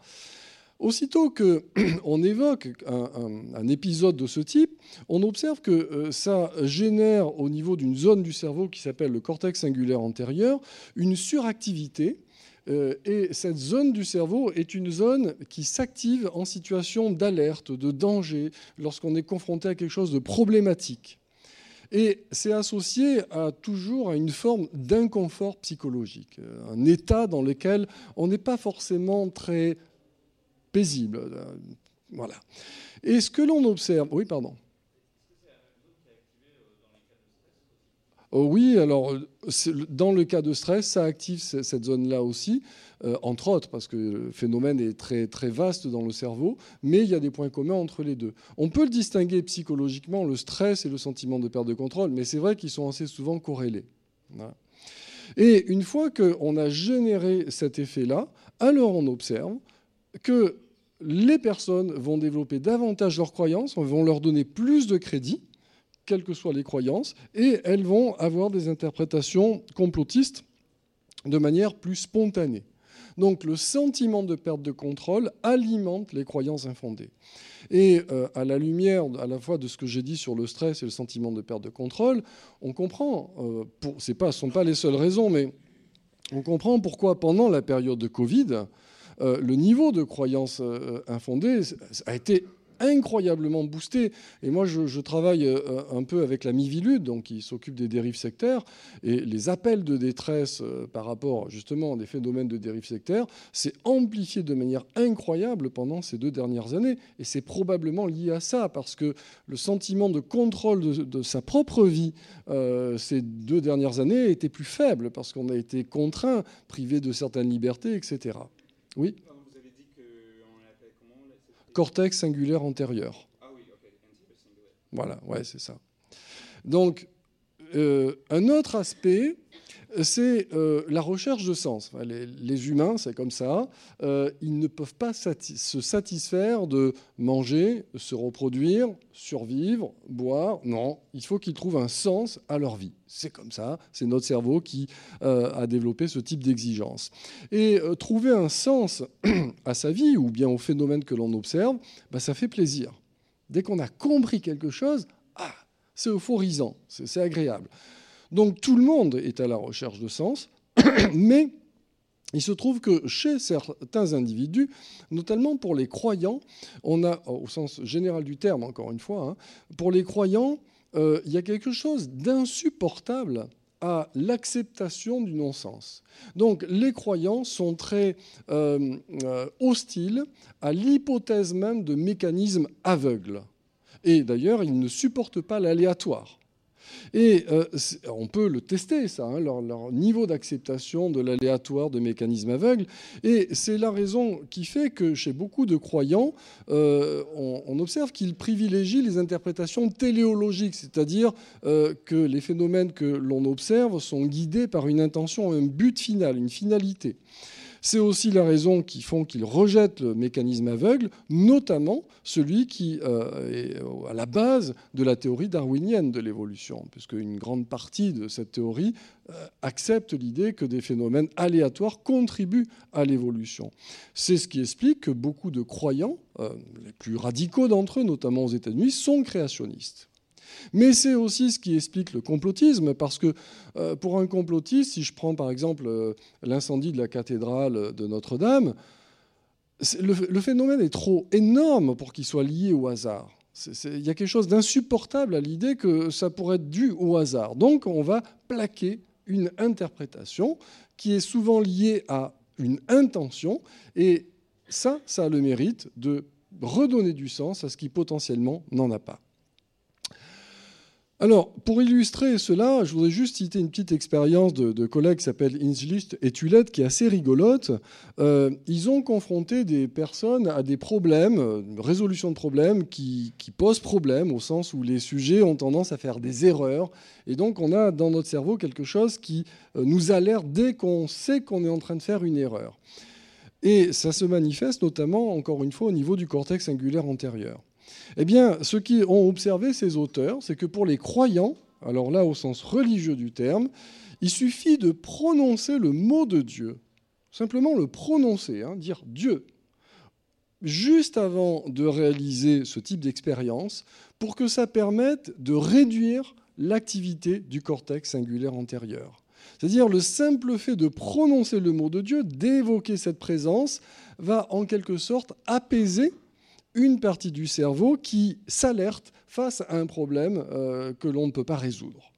Aussitôt qu'on évoque un, épisode de ce type, on observe que euh, ça génère au niveau d'une zone du cerveau qui s'appelle le cortex singulaire antérieur une suractivité. Euh, et cette zone du cerveau est une zone qui s'active en situation d'alerte, de danger, lorsqu'on est confronté à quelque chose de problématique. Et c'est associé à, toujours à une forme d'inconfort psychologique, un état dans lequel on n'est pas forcément très paisible, Voilà. Et ce que l'on observe, oui, pardon. Oh oui, alors dans le cas de stress, ça active cette zone-là aussi, euh, entre autres, parce que le phénomène est très, très vaste dans le cerveau, mais il y a des points communs entre les deux. On peut le distinguer psychologiquement, le stress et le sentiment de perte de contrôle, mais c'est vrai qu'ils sont assez souvent corrélés. Et une fois qu'on a généré cet effet-là, alors on observe que les personnes vont développer davantage leurs croyances, on va leur donner plus de crédit, quelles que soient les croyances, et elles vont avoir des interprétations complotistes de manière plus spontanée. Donc le sentiment de perte de contrôle alimente les croyances infondées. Et euh, à la lumière à la fois de ce que j'ai dit sur le stress et le sentiment de perte de contrôle, on comprend, euh, ce ne sont pas les seules raisons, mais on comprend pourquoi pendant la période de Covid, euh, le niveau de croyances infondées a été incroyablement boosté. Et moi, je, travaille euh, un peu avec la Mivilude, donc qui s'occupe des dérives sectaires, et les appels de détresse euh, par rapport justement à des phénomènes de dérives sectaires s'est amplifié de manière incroyable pendant ces deux dernières années. Et c'est probablement lié à ça, parce que le sentiment de contrôle de, sa propre vie euh, ces deux dernières années était plus faible, parce qu'on a été contraint, privé de certaines libertés, etc. Oui cortex singulaire antérieur. Ah oui, Voilà, ouais, c'est ça. Donc, euh, un autre aspect, c'est euh, la recherche de sens. Les, humains, c'est comme ça, euh, ils ne peuvent pas se satisfaire de manger, se reproduire, survivre, boire. Non, il faut qu'ils trouvent un sens à leur vie. C'est comme ça, c'est notre cerveau qui a développé ce type d'exigence. Et trouver un sens à sa vie ou bien au phénomène que l'on observe, bah, ça fait plaisir. Dès qu'on a compris quelque chose, ah, c'est euphorisant, c'est agréable. Donc tout le monde est à la recherche de sens, mais il se trouve que chez certains individus, notamment pour les croyants, on a, au sens général du terme encore une fois, hein, pour les croyants, euh, il y a quelque chose d'insupportable à l'acceptation du non-sens. Donc les croyants sont très euh, euh, hostiles à l'hypothèse même de mécanismes aveugles. Et d'ailleurs, ils ne supportent pas l'aléatoire. Et euh, on peut le tester, ça, hein, leur, niveau d'acceptation de l'aléatoire de mécanismes aveugles. Et c'est la raison qui fait que chez beaucoup de croyants, euh, on, observe qu'ils privilégient les interprétations téléologiques, c'est-à-dire euh, que les phénomènes que l'on observe sont guidés par une intention, un but final, une finalité. C'est aussi la raison qui font qu'ils rejettent le mécanisme aveugle, notamment celui qui euh, est à la base de la théorie darwinienne de l'évolution, puisque une grande partie de cette théorie euh, accepte l'idée que des phénomènes aléatoires contribuent à l'évolution. C'est ce qui explique que beaucoup de croyants, euh, les plus radicaux d'entre eux, notamment aux États-Unis, sont créationnistes. Mais c'est aussi ce qui explique le complotisme, parce que euh, pour un complotiste, si je prends par exemple euh, l'incendie de la cathédrale de Notre-Dame, le, phénomène est trop énorme pour qu'il soit lié au hasard. Il y a quelque chose d'insupportable à l'idée que ça pourrait être dû au hasard. Donc on va plaquer une interprétation qui est souvent liée à une intention, et ça, ça a le mérite de redonner du sens à ce qui potentiellement n'en a pas. Alors, pour illustrer cela, je voudrais juste citer une petite expérience de, collègues qui s'appelle Inslist et Tulette, qui est assez rigolote. Euh, ils ont confronté des personnes à des problèmes, une résolution de problèmes qui, posent problème, au sens où les sujets ont tendance à faire des erreurs. Et donc, on a dans notre cerveau quelque chose qui euh, nous alerte dès qu'on sait qu'on est en train de faire une erreur. Et ça se manifeste notamment, encore une fois, au niveau du cortex singulaire antérieur. Eh bien, ce qu'ont observé ces auteurs, c'est que pour les croyants, alors là au sens religieux du terme, il suffit de prononcer le mot de Dieu, simplement le prononcer, hein, dire Dieu, juste avant de réaliser ce type d'expérience, pour que ça permette de réduire l'activité du cortex singulaire antérieur. C'est-à-dire le simple fait de prononcer le mot de Dieu, d'évoquer cette présence, va en quelque sorte apaiser une partie du cerveau qui s'alerte face à un problème euh, que l'on ne peut pas résoudre.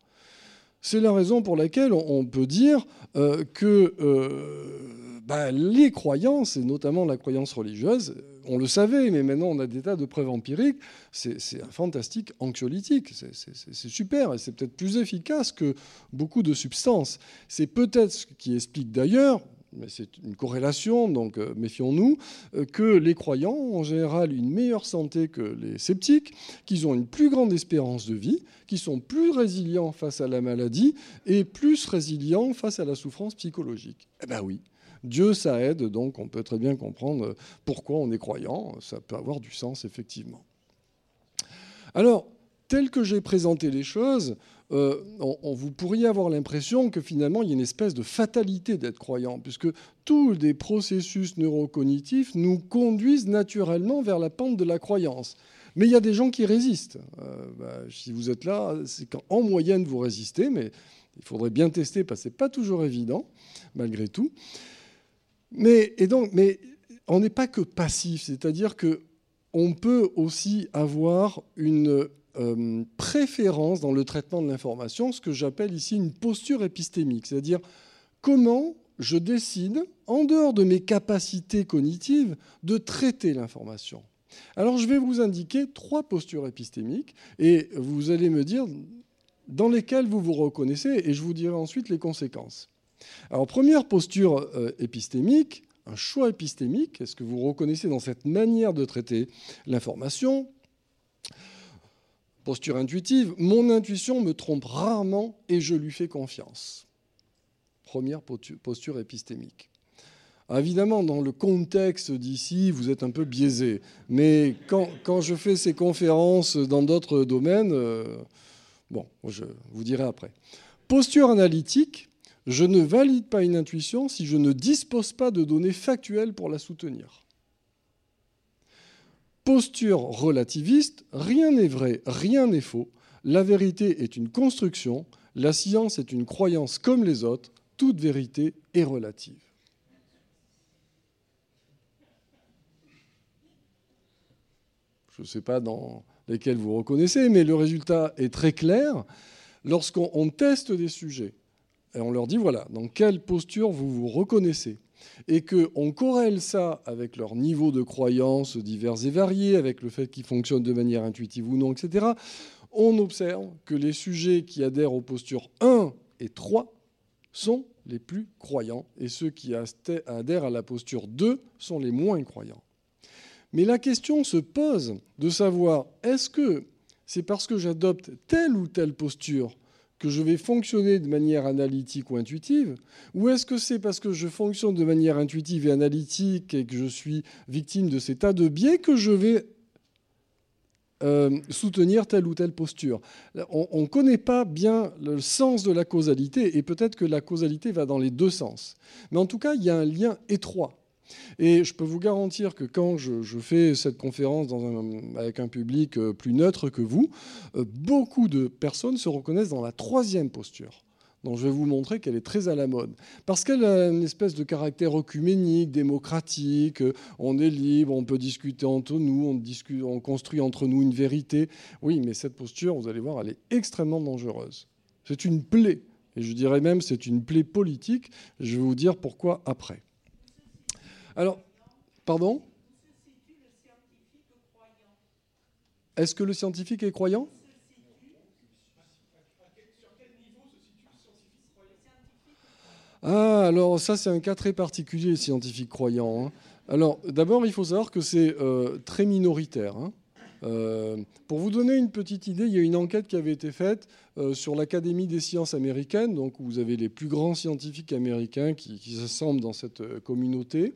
C'est la raison pour laquelle on peut dire euh, que euh, bah, les croyances, et notamment la croyance religieuse, on le savait, mais maintenant on a des tas de preuves empiriques. C'est un fantastique anxiolytique. C'est super et c'est peut-être plus efficace que beaucoup de substances. C'est peut-être ce qui explique d'ailleurs mais c'est une corrélation, donc euh, méfions-nous, euh, que les croyants ont en général une meilleure santé que les sceptiques, qu'ils ont une plus grande espérance de vie, qu'ils sont plus résilients face à la maladie et plus résilients face à la souffrance psychologique. Eh bien oui, Dieu, ça aide, donc on peut très bien comprendre pourquoi on est croyant, ça peut avoir du sens effectivement. Alors, tel que j'ai présenté les choses, euh, on, vous pourriez avoir l'impression que finalement il y a une espèce de fatalité d'être croyant, puisque tous les processus neurocognitifs nous conduisent naturellement vers la pente de la croyance. Mais il y a des gens qui résistent. Euh, bah, si vous êtes là, c'est qu'en moyenne vous résistez, mais il faudrait bien tester parce que ce n'est pas toujours évident, malgré tout. Mais, donc, mais on n'est pas que passif, c'est-à-dire qu'on peut aussi avoir une euh, préférence dans le traitement de l'information, ce que j'appelle ici une posture épistémique, c'est-à-dire comment je décide, en dehors de mes capacités cognitives, de traiter l'information. Alors je vais vous indiquer trois postures épistémiques et vous allez me dire dans lesquelles vous vous reconnaissez et je vous dirai ensuite les conséquences. Alors première posture euh, épistémique, un choix épistémique, est-ce que vous reconnaissez dans cette manière de traiter l'information? Posture intuitive, mon intuition me trompe rarement et je lui fais confiance. Première posture épistémique. Ah, évidemment, dans le contexte d'ici, vous êtes un peu biaisé. Mais quand, je fais ces conférences dans d'autres domaines, euh, bon, je vous dirai après. Posture analytique, je ne valide pas une intuition si je ne dispose pas de données factuelles pour la soutenir posture relativiste, rien n'est vrai, rien n'est faux, la vérité est une construction, la science est une croyance comme les autres, toute vérité est relative. Je ne sais pas dans lesquels vous reconnaissez, mais le résultat est très clair. Lorsqu'on teste des sujets et on leur dit, voilà, dans quelle posture vous vous reconnaissez et qu'on corrèle ça avec leur niveau de croyance divers et variés, avec le fait qu'ils fonctionnent de manière intuitive ou non, etc., on observe que les sujets qui adhèrent aux postures 1 et 3 sont les plus croyants, et ceux qui adhèrent à la posture 2 sont les moins croyants. Mais la question se pose de savoir, est-ce que c'est parce que j'adopte telle ou telle posture que je vais fonctionner de manière analytique ou intuitive Ou est-ce que c'est parce que je fonctionne de manière intuitive et analytique et que je suis victime de ces tas de biais que je vais euh, soutenir telle ou telle posture? On ne connaît pas bien le sens de la causalité et peut-être que la causalité va dans les deux sens. Mais en tout cas, il y a un lien étroit et je peux vous garantir que quand je, fais cette conférence avec un public euh, plus neutre que vous, euh, beaucoup de personnes se reconnaissent dans la troisième posture dont je vais vous montrer qu'elle est très à la mode. Parce qu'elle a une espèce de caractère œcuménique, démocratique, euh, on est libre, on peut discuter entre nous, on, on construit entre nous une vérité. Oui, mais cette posture, vous allez voir, elle est extrêmement dangereuse. C'est une plaie, et je dirais même c'est une plaie politique. Je vais vous dire pourquoi après. Alors, pardon Est-ce que le scientifique est croyant Ah, alors ça c'est un cas très particulier, scientifique croyant. Hein. Alors d'abord, il faut savoir que c'est euh, très minoritaire. Hein. Euh, pour vous donner une petite idée, il y a une enquête qui avait été faite euh, sur l'Académie des sciences américaines, donc où vous avez les plus grands scientifiques américains qui, s'assemblent dans cette euh, communauté,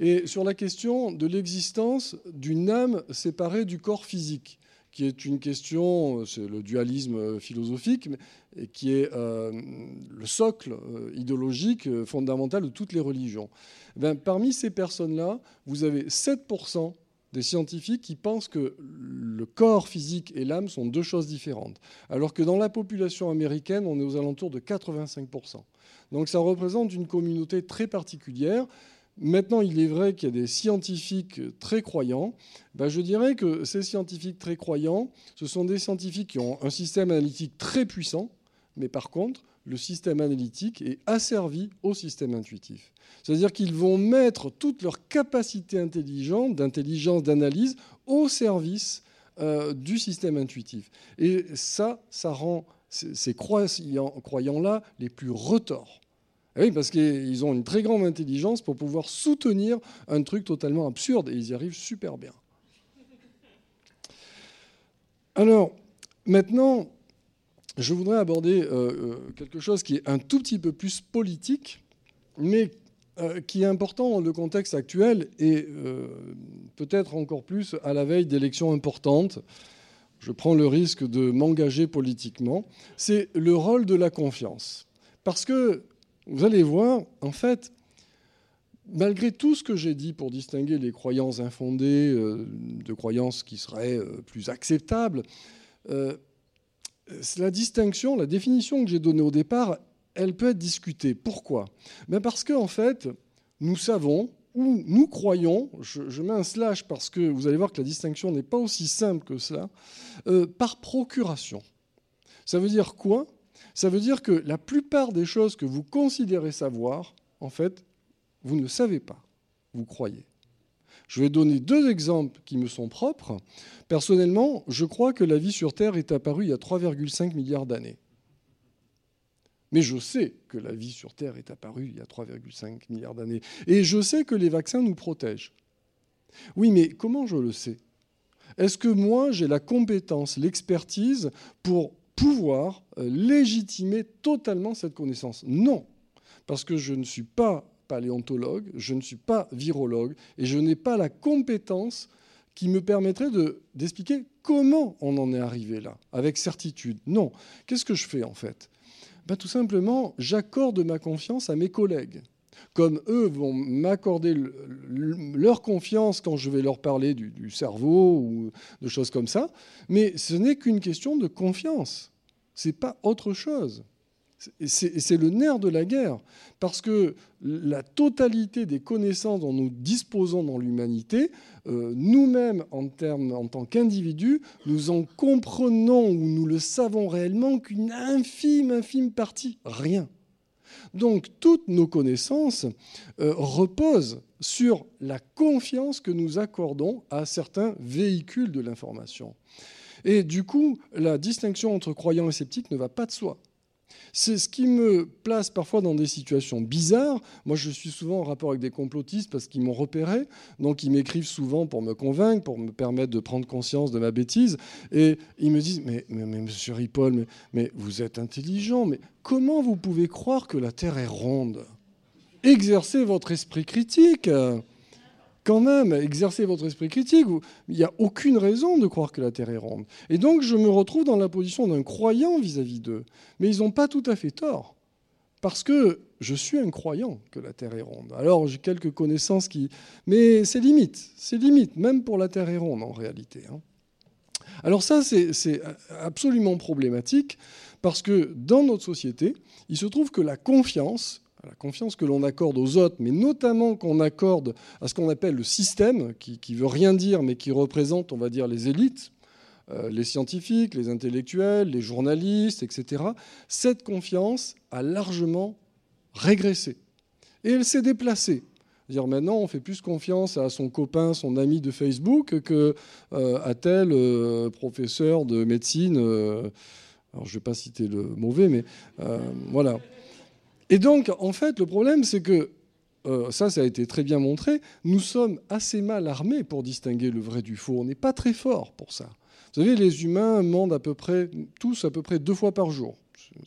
et sur la question de l'existence d'une âme séparée du corps physique qui est une question, c'est le dualisme philosophique, et qui est le socle idéologique fondamental de toutes les religions. Eh parmi ces personnes-là, vous avez 7% des scientifiques qui pensent que le corps physique et l'âme sont deux choses différentes, alors que dans la population américaine, on est aux alentours de 85%. Donc ça représente une communauté très particulière. Maintenant, il est vrai qu'il y a des scientifiques très croyants. Ben, je dirais que ces scientifiques très croyants, ce sont des scientifiques qui ont un système analytique très puissant, mais par contre, le système analytique est asservi au système intuitif. C'est-à-dire qu'ils vont mettre toute leur capacité intelligente, d'intelligence, d'analyse au service euh, du système intuitif. Et ça, ça rend ces croyants-là les plus retors. Eh oui, parce qu'ils ont une très grande intelligence pour pouvoir soutenir un truc totalement absurde, et ils y arrivent super bien. Alors, maintenant, je voudrais aborder euh, euh, quelque chose qui est un tout petit peu plus politique, mais euh, qui est important dans le contexte actuel et peut-être encore plus à la veille d'élections importantes. Je prends le risque de m'engager politiquement. C'est le rôle de la confiance. Parce que, vous allez voir, en fait, malgré tout ce que j'ai dit pour distinguer les croyances infondées de croyances qui seraient plus acceptables, la distinction, la définition que j'ai donnée au départ, elle peut être discutée. Pourquoi? Ben Parce qu'en en fait, nous savons ou nous croyons, je, mets un slash parce que vous allez voir que la distinction n'est pas aussi simple que cela, euh, par procuration. Ça veut dire quoi? Ça veut dire que la plupart des choses que vous considérez savoir, en fait, vous ne savez pas, vous croyez. Je vais donner deux exemples qui me sont propres. Personnellement, je crois que la vie sur Terre est apparue il y a 3,5 milliards d'années. Mais je sais que la vie sur Terre est apparue il y a 3,5 milliards d'années. Et je sais que les vaccins nous protègent. Oui, mais comment je le sais? Est-ce que moi, j'ai la compétence, l'expertise pour pouvoir euh, légitimer totalement cette connaissance? Non, parce que je ne suis pas paléontologue, je ne suis pas virologue et je n'ai pas la compétence qui me permettrait d'expliquer comment on en est arrivé là, avec certitude. Non. Qu'est-ce que je fais en fait? Ben, Tout simplement, j'accorde ma confiance à mes collègues. Comme eux vont m'accorder leur confiance quand je vais leur parler du, du cerveau ou de choses comme ça, mais ce n'est qu'une question de confiance. Ce n'est pas autre chose. C'est le nerf de la guerre, parce que la totalité des connaissances dont nous disposons dans l'humanité, euh, nous-mêmes, en, en tant qu'individus, nous en comprenons ou nous le savons réellement qu'une infime, infime partie, rien. Donc toutes nos connaissances euh, reposent sur la confiance que nous accordons à certains véhicules de l'information. Et du coup, la distinction entre croyants et sceptiques ne va pas de soi. C'est ce qui me place parfois dans des situations bizarres. Moi, je suis souvent en rapport avec des complotistes parce qu'ils m'ont repéré. Donc, ils m'écrivent souvent pour me convaincre, pour me permettre de prendre conscience de ma bêtise. Et ils me disent Mais, mais, monsieur Ripoll, mais, mais vous êtes intelligent, mais comment vous pouvez croire que la Terre est ronde? Exercez votre esprit critique quand même, exercez votre esprit critique. Il n'y a aucune raison de croire que la Terre est ronde. Et donc, je me retrouve dans la position d'un croyant vis-à-vis d'eux. Mais ils n'ont pas tout à fait tort. Parce que je suis un croyant que la Terre est ronde. Alors, j'ai quelques connaissances qui... Mais c'est limite. C'est limite, même pour la Terre est ronde, en réalité. Hein. Alors ça, c'est absolument problématique, parce que dans notre société, il se trouve que la confiance la confiance que l'on accorde aux autres, mais notamment qu'on accorde à ce qu'on appelle le système, qui ne veut rien dire, mais qui représente, on va dire, les élites, euh, les scientifiques, les intellectuels, les journalistes, etc., cette confiance a largement régressé. Et elle s'est déplacée. Dire maintenant, on fait plus confiance à son copain, son ami de Facebook que euh, à tel euh, professeur de médecine. alors, je ne vais pas citer le mauvais, mais voilà. Et donc, en fait, le problème, c'est que, euh, ça, ça a été très bien montré, nous sommes assez mal armés pour distinguer le vrai du faux. On n'est pas très fort pour ça. Vous savez, les humains mentent à peu près, tous à peu près deux fois par jour.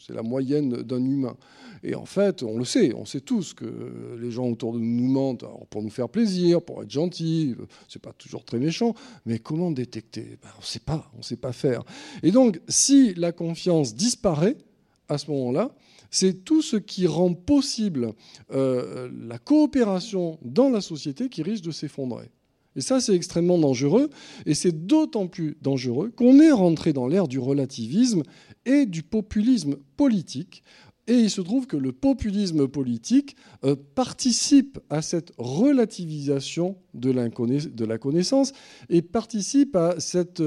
C'est la moyenne d'un humain. Et en fait, on le sait, on sait tous que les gens autour de nous mentent pour nous faire plaisir, pour être gentils. C'est pas toujours très méchant, mais comment détecter? Ben, On ne sait pas, on ne sait pas faire. Et donc, si la confiance disparaît à ce moment-là, c'est tout ce qui rend possible euh, la coopération dans la société qui risque de s'effondrer. Et ça, c'est extrêmement dangereux. Et c'est d'autant plus dangereux qu'on est rentré dans l'ère du relativisme et du populisme politique. Et il se trouve que le populisme politique euh, participe à cette relativisation de, la connaissance et participe à cette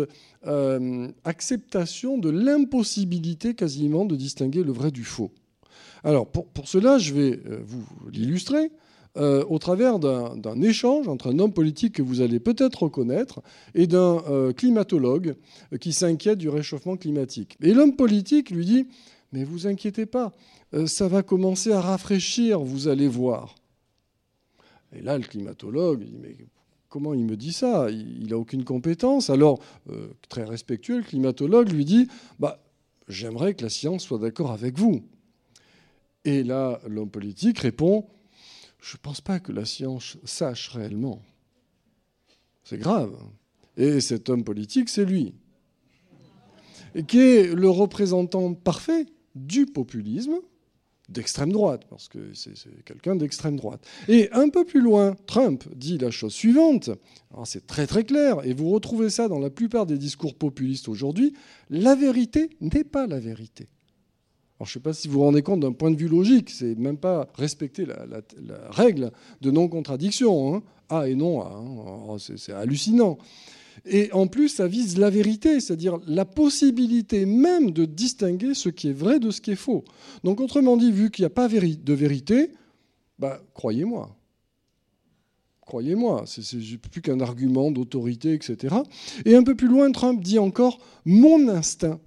euh, acceptation de l'impossibilité quasiment de distinguer le vrai du faux. Alors, pour, cela, je vais euh, vous l'illustrer euh, au travers d'un échange entre un homme politique que vous allez peut-être reconnaître et d'un euh, climatologue qui s'inquiète du réchauffement climatique. Et l'homme politique lui dit Mais vous inquiétez pas, ça va commencer à rafraîchir, vous allez voir. Et là, le climatologue, dit Mais comment il me dit ça? Il n'a aucune compétence. Alors, très respectueux, le climatologue lui dit bah, J'aimerais que la science soit d'accord avec vous. Et là, l'homme politique répond Je ne pense pas que la science sache réellement. C'est grave. Et cet homme politique, c'est lui, qui est le représentant parfait du populisme d'extrême droite, parce que c'est quelqu'un d'extrême droite. Et un peu plus loin, Trump dit la chose suivante, c'est très très clair, et vous retrouvez ça dans la plupart des discours populistes aujourd'hui, la vérité n'est pas la vérité. Alors, je ne sais pas si vous vous rendez compte d'un point de vue logique, c'est même pas respecter la, règle de non-contradiction. Hein. A et non A, hein. oh, c'est hallucinant. Et en plus, ça vise la vérité, c'est-à-dire la possibilité même de distinguer ce qui est vrai de ce qui est faux. Donc, autrement dit, vu qu'il n'y a pas de vérité, bah, croyez-moi. Croyez-moi, c'est plus qu'un argument d'autorité, etc. Et un peu plus loin, Trump dit encore Mon instinct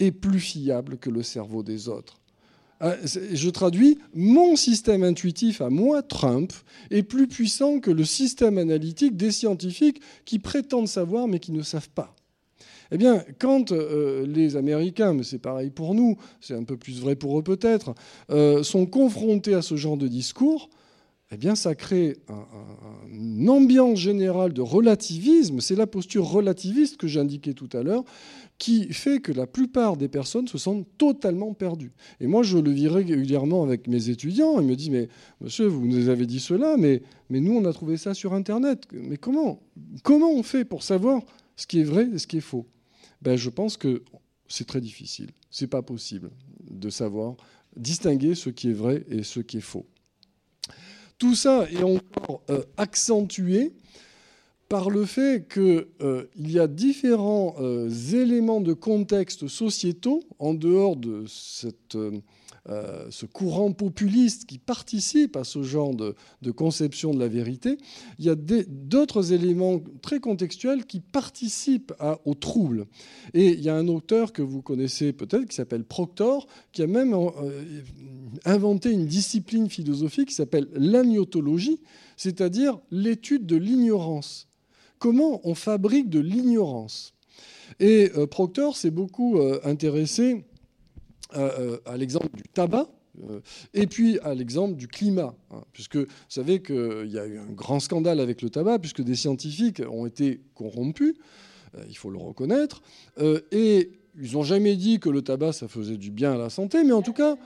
est plus fiable que le cerveau des autres. Ah, je traduis, mon système intuitif à moi, Trump, est plus puissant que le système analytique des scientifiques qui prétendent savoir mais qui ne savent pas. Eh bien, quand euh, les Américains, mais c'est pareil pour nous, c'est un peu plus vrai pour eux peut-être, euh, sont confrontés à ce genre de discours, eh bien, ça crée une ambiance générale de relativisme. C'est la posture relativiste que j'indiquais tout à l'heure, qui fait que la plupart des personnes se sentent totalement perdues. Et moi, je le vis régulièrement avec mes étudiants. Ils me disent, mais monsieur, vous nous avez dit cela, mais, nous, on a trouvé ça sur Internet. Mais comment Comment on fait pour savoir ce qui est vrai et ce qui est faux? Ben, Je pense que c'est très difficile. Ce n'est pas possible de savoir distinguer ce qui est vrai et ce qui est faux. Tout ça est encore euh, accentué par le fait qu'il euh, y a différents euh, éléments de contexte sociétaux en dehors de cette, euh, ce courant populiste qui participe à ce genre de, conception de la vérité. Il y a d'autres éléments très contextuels qui participent au trouble. Et il y a un auteur que vous connaissez peut-être qui s'appelle Proctor, qui a même inventé une discipline philosophique qui s'appelle l'agnottologie, c'est-à-dire l'étude de l'ignorance comment on fabrique de l'ignorance? Et euh, Proctor s'est beaucoup euh, intéressé euh, à l'exemple du tabac, et puis à l'exemple du climat, hein, puisque vous savez qu'il y a eu un grand scandale avec le tabac, puisque des scientifiques ont été corrompus, il faut le reconnaître, et ils n'ont jamais dit que le tabac, ça faisait du bien à la santé, mais en tout cas...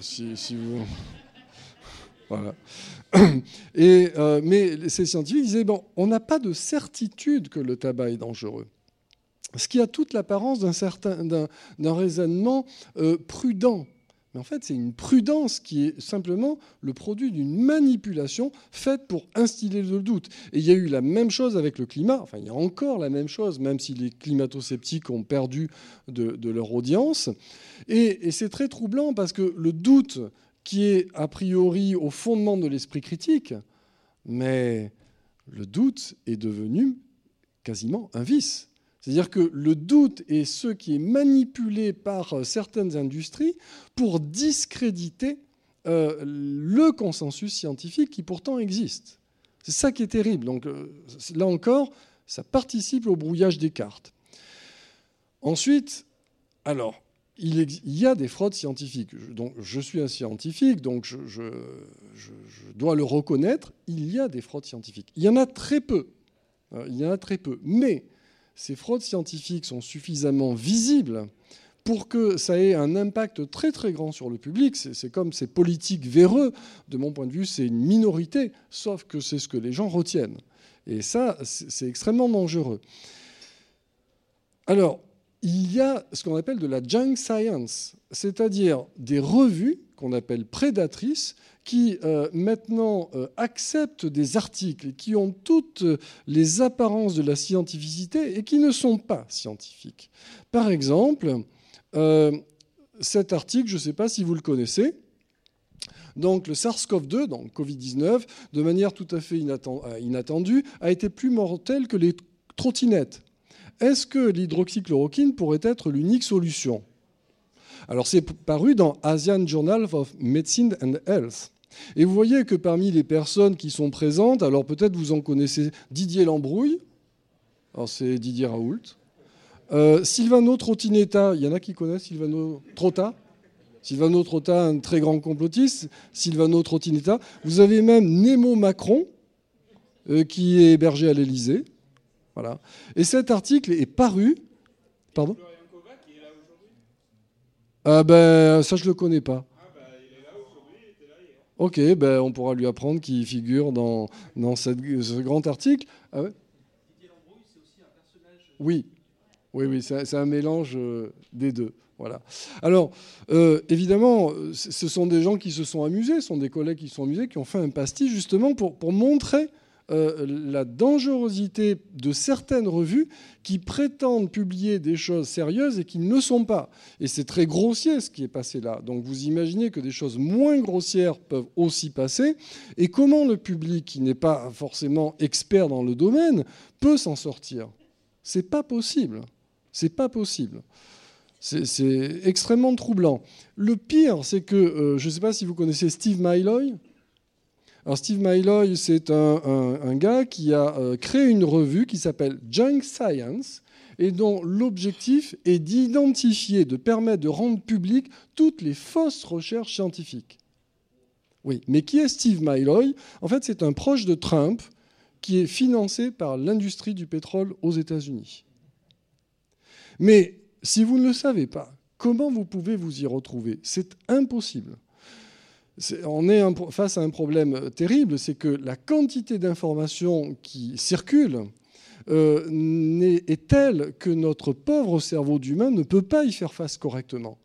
si, vous... Et, euh, mais ces scientifiques disaient, bon, on n'a pas de certitude que le tabac est dangereux. Ce qui a toute l'apparence d'un raisonnement euh, prudent. Mais en fait, c'est une prudence qui est simplement le produit d'une manipulation faite pour instiller le doute. Et il y a eu la même chose avec le climat. Enfin, il y a encore la même chose, même si les climato-sceptiques ont perdu de, leur audience. Et c'est très troublant parce que le doute qui est a priori au fondement de l'esprit critique, mais le doute est devenu quasiment un vice. C'est-à-dire que le doute est ce qui est manipulé par euh, certaines industries pour discréditer euh, le consensus scientifique qui pourtant existe. C'est ça qui est terrible. Donc euh, là encore, ça participe au brouillage des cartes. Ensuite, alors, il, y a des fraudes scientifiques. Donc, je suis un scientifique, donc je, je, dois le reconnaître. Il y a des fraudes scientifiques. Il y en a très peu. Il y en a très peu. Mais ces fraudes scientifiques sont suffisamment visibles pour que ça ait un impact très très grand sur le public. C'est comme ces politiques véreux. De mon point de vue, c'est une minorité, sauf que c'est ce que les gens retiennent. Et ça, c'est extrêmement dangereux. Alors, il y a ce qu'on appelle de la junk science, c'est-à-dire des revues qu'on appelle prédatrices, qui euh, maintenant euh, acceptent des articles qui ont toutes les apparences de la scientificité et qui ne sont pas scientifiques. Par exemple, euh, cet article, je ne sais pas si vous le connaissez, donc le SARS-CoV-2, donc Covid-19, de manière tout à fait inattendue, a été plus mortel que les trottinettes. Est-ce que l'hydroxychloroquine pourrait être l'unique solution? Alors c'est paru dans Asian Journal of Medicine and Health. Et vous voyez que parmi les personnes qui sont présentes, alors peut-être vous en connaissez Didier Lambrouille, alors c'est Didier Raoult, euh, Silvano Trottinetta, il y en a qui connaissent Silvano Trotta? Silvano Trotta, un très grand complotiste, Silvano Trottinetta. Vous avez même Nemo Macron, euh, qui est hébergé à l'Élysée. Voilà. Et cet article est paru. Pardon ah ben, ça, je ne le connais pas. Ok, ben, on pourra lui apprendre qu'il figure dans, dans ce grand article. Ah ouais? Oui, oui, oui, c'est un mélange euh, des deux. Voilà. Alors, euh, évidemment, ce sont des gens qui se sont amusés, ce sont des collègues qui se sont amusés, qui ont fait un pastiche justement pour, pour montrer euh, la dangerosité de certaines revues qui prétendent publier des choses sérieuses et qui ne le sont pas. Et c'est très grossier ce qui est passé là. Donc vous imaginez que des choses moins grossières peuvent aussi passer. Et comment le public, qui n'est pas forcément expert dans le domaine, peut s'en sortir? C'est pas possible. C'est pas possible. C'est extrêmement troublant. Le pire, c'est que, euh, je ne sais pas si vous connaissez Steve Myloy. Alors Steve Myloy, c'est un, gars qui a euh, créé une revue qui s'appelle Junk Science et dont l'objectif est d'identifier, de permettre de rendre public toutes les fausses recherches scientifiques. Oui, mais qui est Steve Myloy En fait, c'est un proche de Trump qui est financé par l'industrie du pétrole aux États-Unis. Mais si vous ne le savez pas, comment vous pouvez vous y retrouver? C'est impossible on est face à un problème terrible, c'est que la quantité d'informations qui circulent euh, est telle que notre pauvre cerveau d'humain ne peut pas y faire face correctement,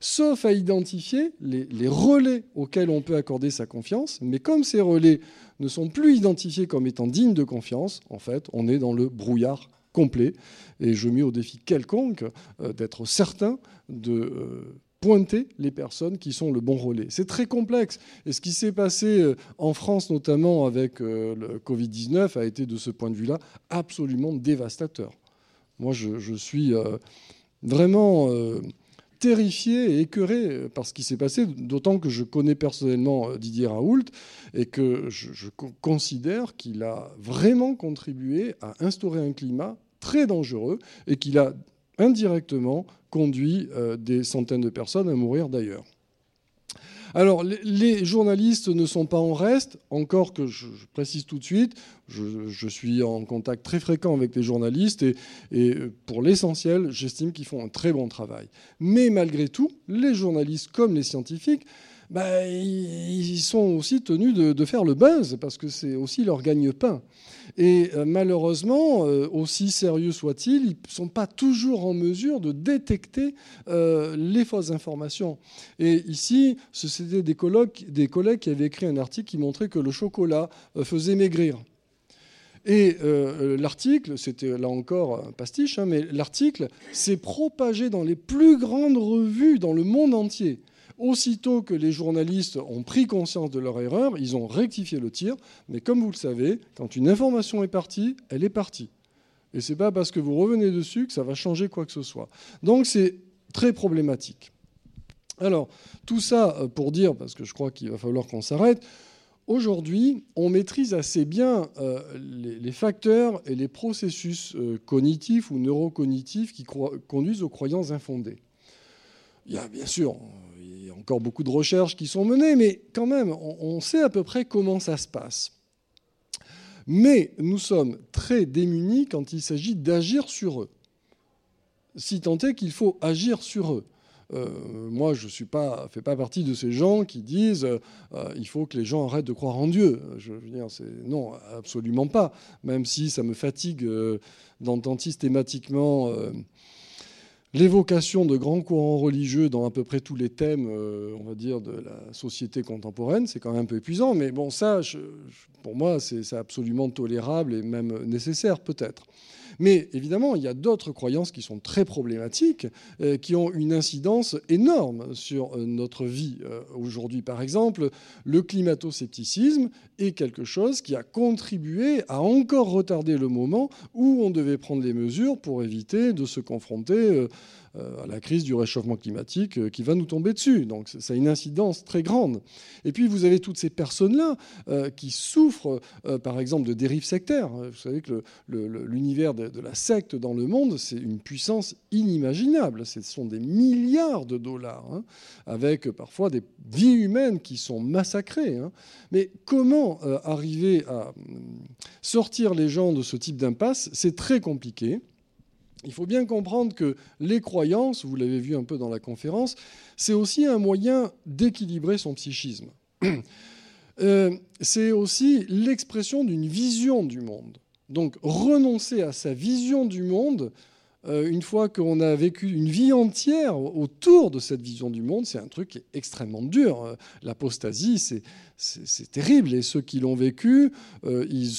sauf à identifier les, relais auxquels on peut accorder sa confiance. Mais comme ces relais ne sont plus identifiés comme étant dignes de confiance, en fait, on est dans le brouillard complet. Et je mets au défi quelconque euh, d'être certain de euh, pointer les personnes qui sont le bon relais. C'est très complexe. Et ce qui s'est passé euh, en France, notamment avec euh, le Covid-19, a été de ce point de vue-là absolument dévastateur. Moi, je, suis euh, vraiment terrifié et écœuré par ce qui s'est passé, d'autant que je connais personnellement Didier Raoult et que je considère qu'il a vraiment contribué à instaurer un climat très dangereux et qu'il a indirectement conduit euh, des centaines de personnes à mourir d'ailleurs. Alors, les journalistes ne sont pas en reste, encore que je, précise tout de suite, je, suis en contact très fréquent avec les journalistes et, et pour l'essentiel, j'estime qu'ils font un très bon travail. Mais malgré tout, les journalistes comme les scientifiques bah, ils sont aussi tenus de, faire le buzz, parce que c'est aussi leur gagne-pain. Et euh, malheureusement, euh, aussi sérieux soit-il, ils ne sont pas toujours en mesure de détecter euh, les fausses informations. Et ici, c'était des, des collègues qui avaient écrit un article qui montrait que le chocolat faisait maigrir. Et l'article, c'était là encore un pastiche, hein, mais l'article s'est propagé dans les plus grandes revues dans le monde entier. Aussitôt que les journalistes ont pris conscience de leur erreur, ils ont rectifié le tir. Mais comme vous le savez, quand une information est partie, elle est partie. Et ce n'est pas parce que vous revenez dessus que ça va changer quoi que ce soit. Donc c'est très problématique. Alors, tout ça euh, pour dire, parce que je crois qu'il va falloir qu'on s'arrête, aujourd'hui, on maîtrise assez bien euh, les, facteurs et les processus euh, cognitifs ou neurocognitifs qui conduisent aux croyances infondées. Il y a bien sûr encore beaucoup de recherches qui sont menées, mais quand même, on, sait à peu près comment ça se passe. Mais nous sommes très démunis quand il s'agit d'agir sur eux. Si tant est qu'il faut agir sur eux. Euh, moi, je ne fais pas partie de ces gens qui disent euh, il faut que les gens arrêtent de croire en Dieu. Je veux dire, non, absolument pas. Même si ça me fatigue euh, d'entendre systématiquement l'évocation de grands courants religieux dans à peu près tous les thèmes, on va dire, de la société contemporaine, c'est quand même un peu épuisant. Mais bon, ça, pour moi, c'est absolument tolérable et même nécessaire peut-être. Mais évidemment, il y a d'autres croyances qui sont très problématiques, euh, qui ont une incidence énorme sur euh, notre vie euh, aujourd'hui. Par exemple, le climato-scepticisme est quelque chose qui a contribué à encore retarder le moment où on devait prendre les mesures pour éviter de se confronter à la crise du réchauffement climatique qui va nous tomber dessus. Donc ça a une incidence très grande. Et puis vous avez toutes ces personnes-là qui souffrent, par exemple, de dérives sectaires. Vous savez que l'univers de, la secte dans le monde, c'est une puissance inimaginable. Ce sont des milliards de dollars, hein, avec parfois des vies humaines qui sont massacrées. Hein. Mais comment arriver à sortir les gens de ce type d'impasse? C'est très compliqué. Il faut bien comprendre que les croyances, vous l'avez vu un peu dans la conférence, c'est aussi un moyen d'équilibrer son psychisme. Euh, c'est aussi l'expression d'une vision du monde. Donc renoncer à sa vision du monde, euh, une fois qu'on a vécu une vie entière autour de cette vision du monde, c'est un truc qui est extrêmement dur. Euh, l'apostasie, c'est terrible. Et ceux qui l'ont vécu, euh, ils,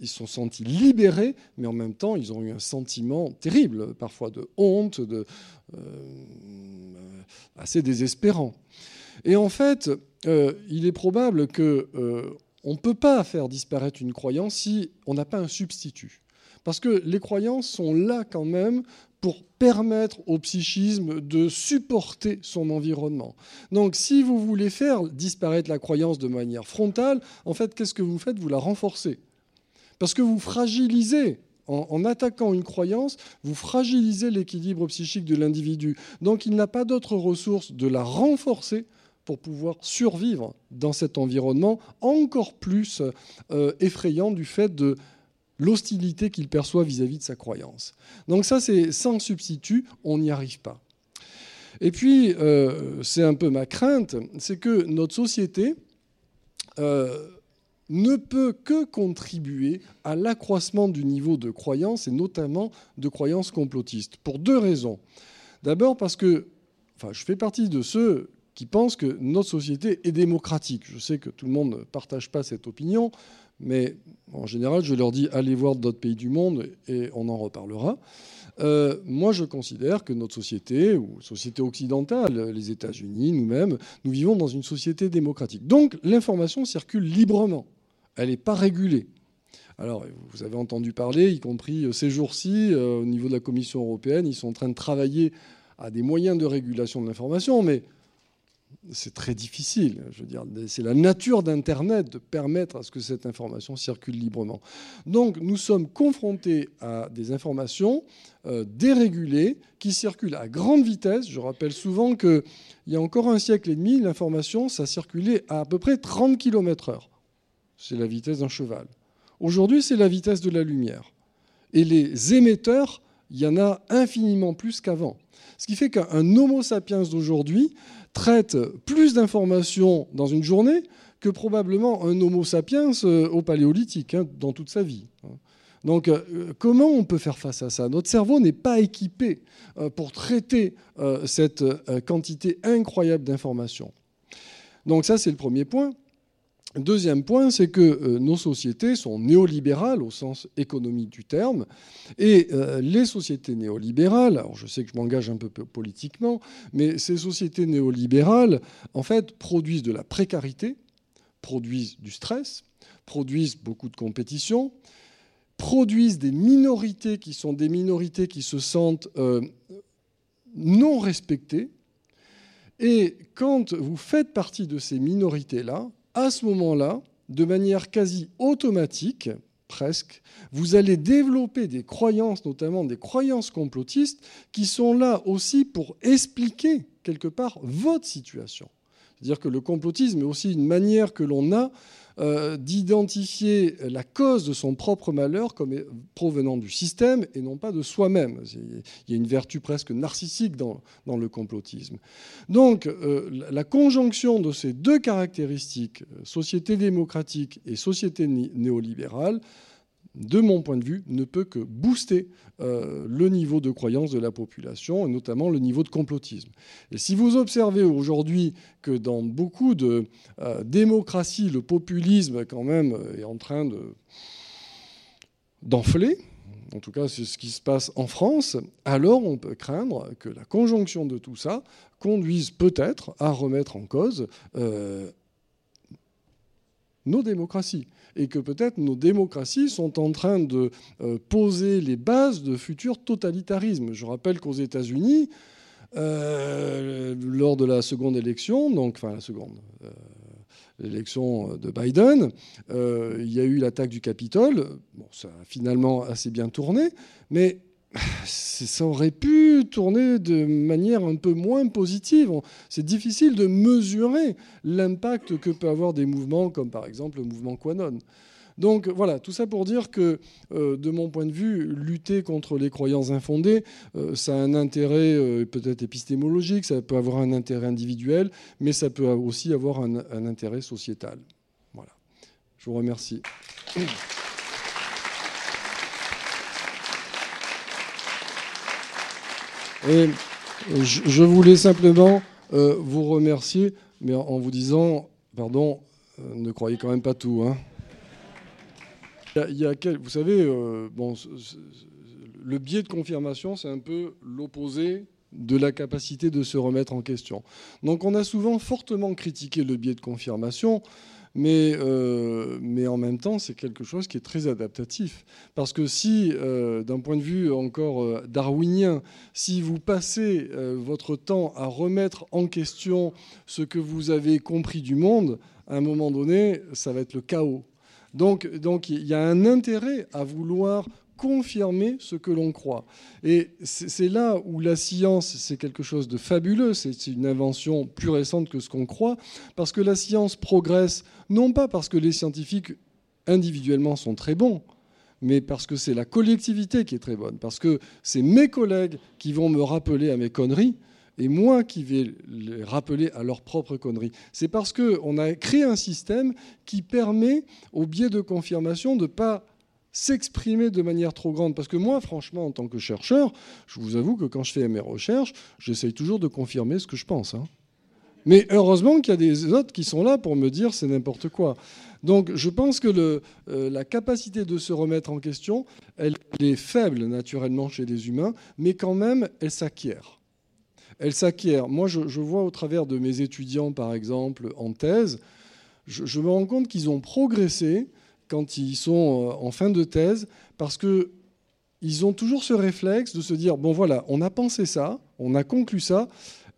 ils sont sentis libérés, mais en même temps, ils ont eu un sentiment terrible, parfois de honte, de, assez désespérant. Et en fait, il est probable que on ne peut pas faire disparaître une croyance si on n'a pas un substitut. Parce que les croyances sont là quand même pour permettre au psychisme de supporter son environnement. Donc si vous voulez faire disparaître la croyance de manière frontale, en fait, qu'est-ce que vous faites? Vous la renforcez. Parce que vous fragilisez en, attaquant une croyance, vous fragilisez l'équilibre psychique de l'individu. Donc il n'a pas d'autre ressource de la renforcer pour pouvoir survivre dans cet environnement encore plus euh, effrayant du fait de l'hostilité qu'il perçoit vis-à-vis de sa croyance. Donc ça, c'est sans substitut, on n'y arrive pas. Et puis, euh, c'est un peu ma crainte, c'est que notre société euh, ne peut que contribuer à l'accroissement du niveau de croyance, et notamment de croyances complotistes, pour deux raisons. D'abord parce que, enfin, je fais partie de ceux qui pensent que notre société est démocratique. Je sais que tout le monde ne partage pas cette opinion. Mais en général, je leur dis allez voir d'autres pays du monde et on en reparlera. Euh, moi, je considère que notre société, ou société occidentale, les États-Unis, nous-mêmes, nous vivons dans une société démocratique. Donc, l'information circule librement. Elle n'est pas régulée. Alors, vous avez entendu parler, y compris euh, ces jours-ci, euh, au niveau de la Commission européenne, ils sont en train de travailler à des moyens de régulation de l'information, mais c'est très difficile. Je veux dire, c'est la nature d'Internet de permettre à ce que cette information circule librement. Donc, nous sommes confrontés à des informations euh, dérégulées qui circulent à grande vitesse. Je rappelle souvent qu'il y a encore un siècle et demi, l'information, ça circulait à à peu près 30 km/h. C'est la vitesse d'un cheval. Aujourd'hui, c'est la vitesse de la lumière. Et les émetteurs, il y en a infiniment plus qu'avant. Ce qui fait qu'un Homo sapiens d'aujourd'hui traite plus d'informations dans une journée que probablement un Homo sapiens euh, au paléolithique, hein, dans toute sa vie. Donc euh, comment on peut faire face à ça? Notre cerveau n'est pas équipé euh, pour traiter cette quantité incroyable d'informations. Donc ça, c'est le premier point. Deuxième point, c'est que euh, nos sociétés sont néolibérales au sens économique du terme, et euh, les sociétés néolibérales, alors je sais que je m'engage un peu politiquement, mais ces sociétés néolibérales, en fait, produisent de la précarité, produisent du stress, produisent beaucoup de compétition, produisent des minorités qui sont des minorités qui se sentent euh, non respectées, et quand vous faites partie de ces minorités-là, à ce moment-là, de manière quasi automatique, presque, vous allez développer des croyances, notamment des croyances complotistes, qui sont là aussi pour expliquer quelque part votre situation. C'est-à-dire que le complotisme est aussi une manière que l'on a euh, d'identifier la cause de son propre malheur comme provenant du système et non pas de soi-même. Il y a une vertu presque narcissique dans, le complotisme. Donc euh, la conjonction de ces deux caractéristiques, euh, société démocratique et société néolibérale, de mon point de vue, ne peut que booster euh, le niveau de croyance de la population, et notamment le niveau de complotisme. Et si vous observez aujourd'hui que dans beaucoup de euh, démocraties, le populisme quand même est en train d'enfler, en tout cas c'est ce qui se passe en France, alors on peut craindre que la conjonction de tout ça conduise peut-être à remettre en cause euh, nos démocraties et que peut-être nos démocraties sont en train de euh, poser les bases de futurs totalitarismes. Je rappelle qu'aux États-Unis, euh, lors de la seconde élection, donc enfin la seconde, euh, l'élection de Biden, il y a eu l'attaque du Capitole. Bon, ça a finalement assez bien tourné, mais ça aurait pu tourner de manière un peu moins positive. C'est difficile de mesurer l'impact que peut avoir des mouvements comme par exemple le mouvement Quanon. Donc voilà, tout ça pour dire que, euh, de mon point de vue, lutter contre les croyances infondées, euh, ça a un intérêt euh, peut-être épistémologique, ça peut avoir un intérêt individuel, mais ça peut aussi avoir un, un intérêt sociétal. Voilà. Je vous remercie. Et je voulais simplement euh, vous remercier, mais en vous disant, pardon, euh, ne croyez quand même pas tout. Hein. Il y a, vous savez, euh, bon, le biais de confirmation, c'est un peu l'opposé de la capacité de se remettre en question. Donc on a souvent fortement critiqué le biais de confirmation mais, euh, mais en même temps, c'est quelque chose qui est très adaptatif. Parce que si, euh, d'un point de vue encore euh, darwinien, si vous passez votre temps à remettre en question ce que vous avez compris du monde, à un moment donné, ça va être le chaos. Donc, donc il y a un intérêt à vouloir confirmer ce que l'on croit. Et c'est là où la science, c'est quelque chose de fabuleux, c'est une invention plus récente que ce qu'on croit, parce que la science progresse, non pas parce que les scientifiques individuellement sont très bons, mais parce que c'est la collectivité qui est très bonne, parce que c'est mes collègues qui vont me rappeler à mes conneries, et moi qui vais les rappeler à leurs propres conneries. C'est parce qu'on a créé un système qui permet, au biais de confirmation, de ne pas s'exprimer de manière trop grande. Parce que moi, franchement, en tant que chercheur, je vous avoue que quand je fais mes recherches, j'essaye toujours de confirmer ce que je pense. Hein. Mais heureusement qu'il y a des autres qui sont là pour me dire c'est n'importe quoi. Donc je pense que euh, la capacité de se remettre en question, elle, est faible naturellement chez les humains, mais quand même, elle s'acquiert. Elle s'acquiert. Moi, je, vois au travers de mes étudiants, par exemple, en thèse, je me rends compte qu'ils ont progressé quand ils sont euh, en fin de thèse, parce qu'ils ont toujours ce réflexe de se dire, bon voilà, on a pensé ça, on a conclu ça,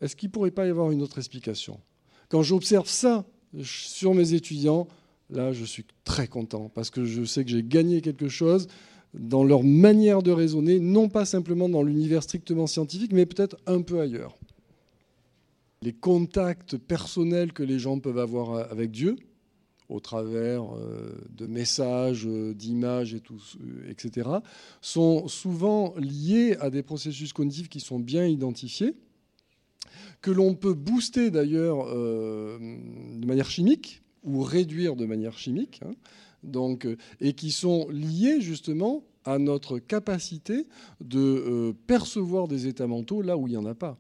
est-ce qu'il ne pourrait pas y avoir une autre explication? Quand j'observe ça sur mes étudiants, là, je suis très content, parce que je sais que j'ai gagné quelque chose dans leur manière de raisonner, non pas simplement dans l'univers strictement scientifique, mais peut-être un peu ailleurs. Les contacts personnels que les gens peuvent avoir avec Dieu, au travers euh, de messages, euh, d'images et euh, etc., sont souvent liés à des processus cognitifs qui sont bien identifiés, que l'on peut booster d'ailleurs de manière chimique ou réduire de manière chimique, hein, donc, et qui sont liés justement à notre capacité de percevoir des états mentaux là où il n'y en a pas.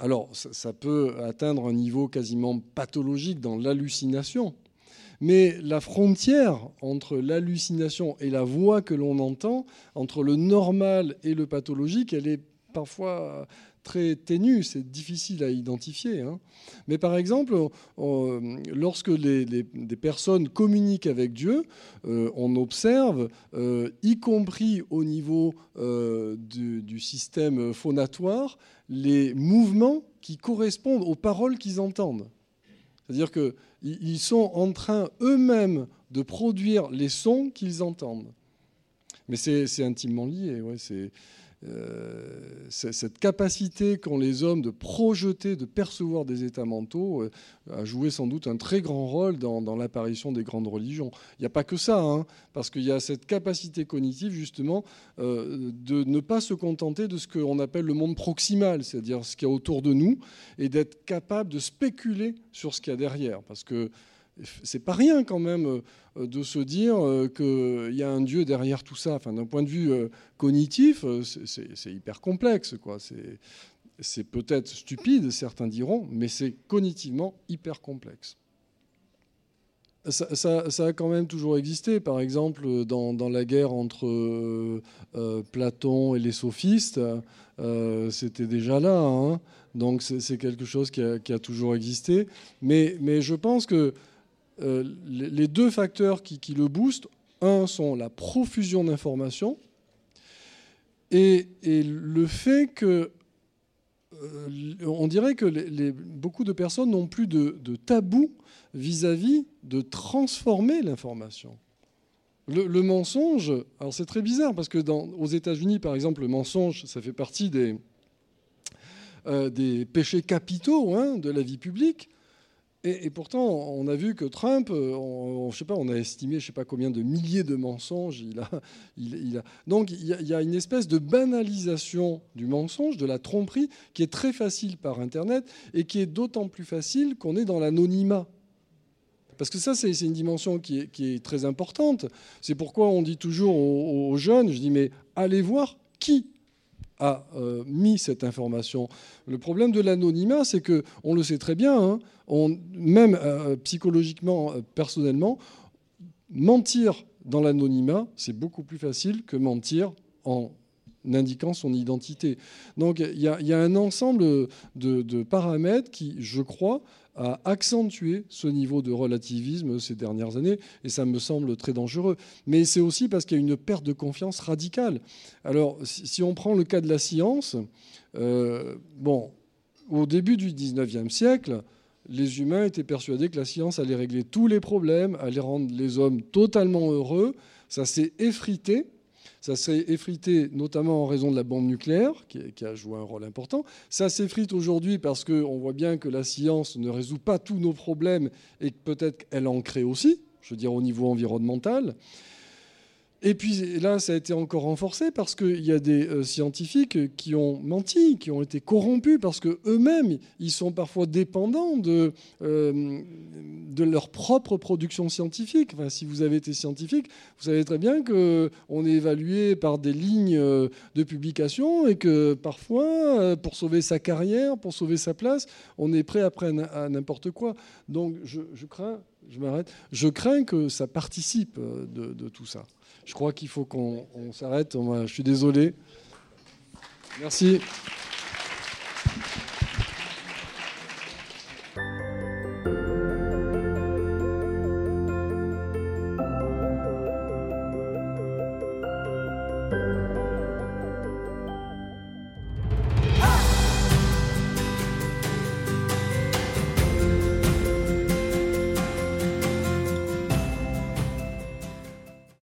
Alors, ça peut atteindre un niveau quasiment pathologique dans l'hallucination, mais la frontière entre l'hallucination et la voix que l'on entend, entre le normal et le pathologique, elle est parfois très ténue, c'est difficile à identifier. Hein. Mais par exemple, lorsque des personnes communiquent avec Dieu, euh, on observe, euh, y compris au niveau euh, du, système phonatoire, les mouvements qui correspondent aux paroles qu'ils entendent. C'est-à-dire qu'ils sont en train eux-mêmes de produire les sons qu'ils entendent. Mais c'est intimement lié. Euh, cette capacité qu'ont les hommes de projeter, de percevoir des états mentaux, euh, a joué sans doute un très grand rôle dans, l'apparition des grandes religions. Il n'y a pas que ça, hein, parce qu'il y a cette capacité cognitive justement euh, de ne pas se contenter de ce qu'on appelle le monde proximal, c'est-à-dire ce qu'il y a autour de nous, et d'être capable de spéculer sur ce qu'il y a derrière. Parce que c'est pas rien quand même de se dire qu'il y a un Dieu derrière tout ça. Enfin, d'un point de vue cognitif, c'est hyper complexe. C'est peut-être stupide, certains diront, mais c'est cognitivement hyper complexe. Ça, a quand même toujours existé. Par exemple, dans, la guerre entre euh, euh, Platon et les sophistes, euh, c'était déjà là. Hein. Donc c'est quelque chose qui a, toujours existé. Mais, je pense que les deux facteurs qui, le boostent, un sont la profusion d'informations et, le fait que on dirait que beaucoup de personnes n'ont plus de, tabou vis-à-vis de transformer l'information. Le, mensonge, alors c'est très bizarre parce que aux États-Unis, par exemple, le mensonge, ça fait partie des, euh, péchés capitaux hein, de la vie publique. Et, pourtant, on a vu que Trump, euh, on, je sais pas, on a estimé, je sais pas combien de milliers de mensonges. Il a, il, a... Donc, il y, a, une espèce de banalisation du mensonge, de la tromperie, qui est très facile par Internet et qui est d'autant plus facile qu'on est dans l'anonymat. Parce que ça, c'est une dimension qui est, très importante. C'est pourquoi on dit toujours aux, jeunes, je dis, mais allez voir qui a euh, mis cette information. Le problème de l'anonymat, c'est que on le sait très bien, hein, on, même euh, psychologiquement, euh, personnellement, mentir dans l'anonymat, c'est beaucoup plus facile que mentir en indiquant son identité. Donc il y, a un ensemble de paramètres qui, je crois, a accentué ce niveau de relativisme ces dernières années, et ça me semble très dangereux. Mais c'est aussi parce qu'il y a une perte de confiance radicale. Alors, si on prend le cas de la science, euh, bon, au début du 19e siècle, les humains étaient persuadés que la science allait régler tous les problèmes, allait rendre les hommes totalement heureux. Ça s'est effrité ça s'est effrité notamment en raison de la bombe nucléaire, qui, a joué un rôle important. Ça s'effrite aujourd'hui parce qu'on voit bien que la science ne résout pas tous nos problèmes et que peut-être qu'elle en crée aussi, je veux dire au niveau environnemental. Et puis là, ça a été encore renforcé parce qu'il y a des euh, scientifiques qui ont menti, qui ont été corrompus parce qu'eux-mêmes, ils sont parfois dépendants de, euh, de leur propre production scientifique. Enfin, si vous avez été scientifique, vous savez très bien qu'on est évalué par des lignes euh, de publication et que parfois, pour sauver sa carrière, pour sauver sa place, on est prêt à prendre à n'importe quoi. Donc je, crains, je m'arrête, je crains que ça participe de tout ça. Je crois qu'il faut qu'on s'arrête. Je suis désolé. Merci.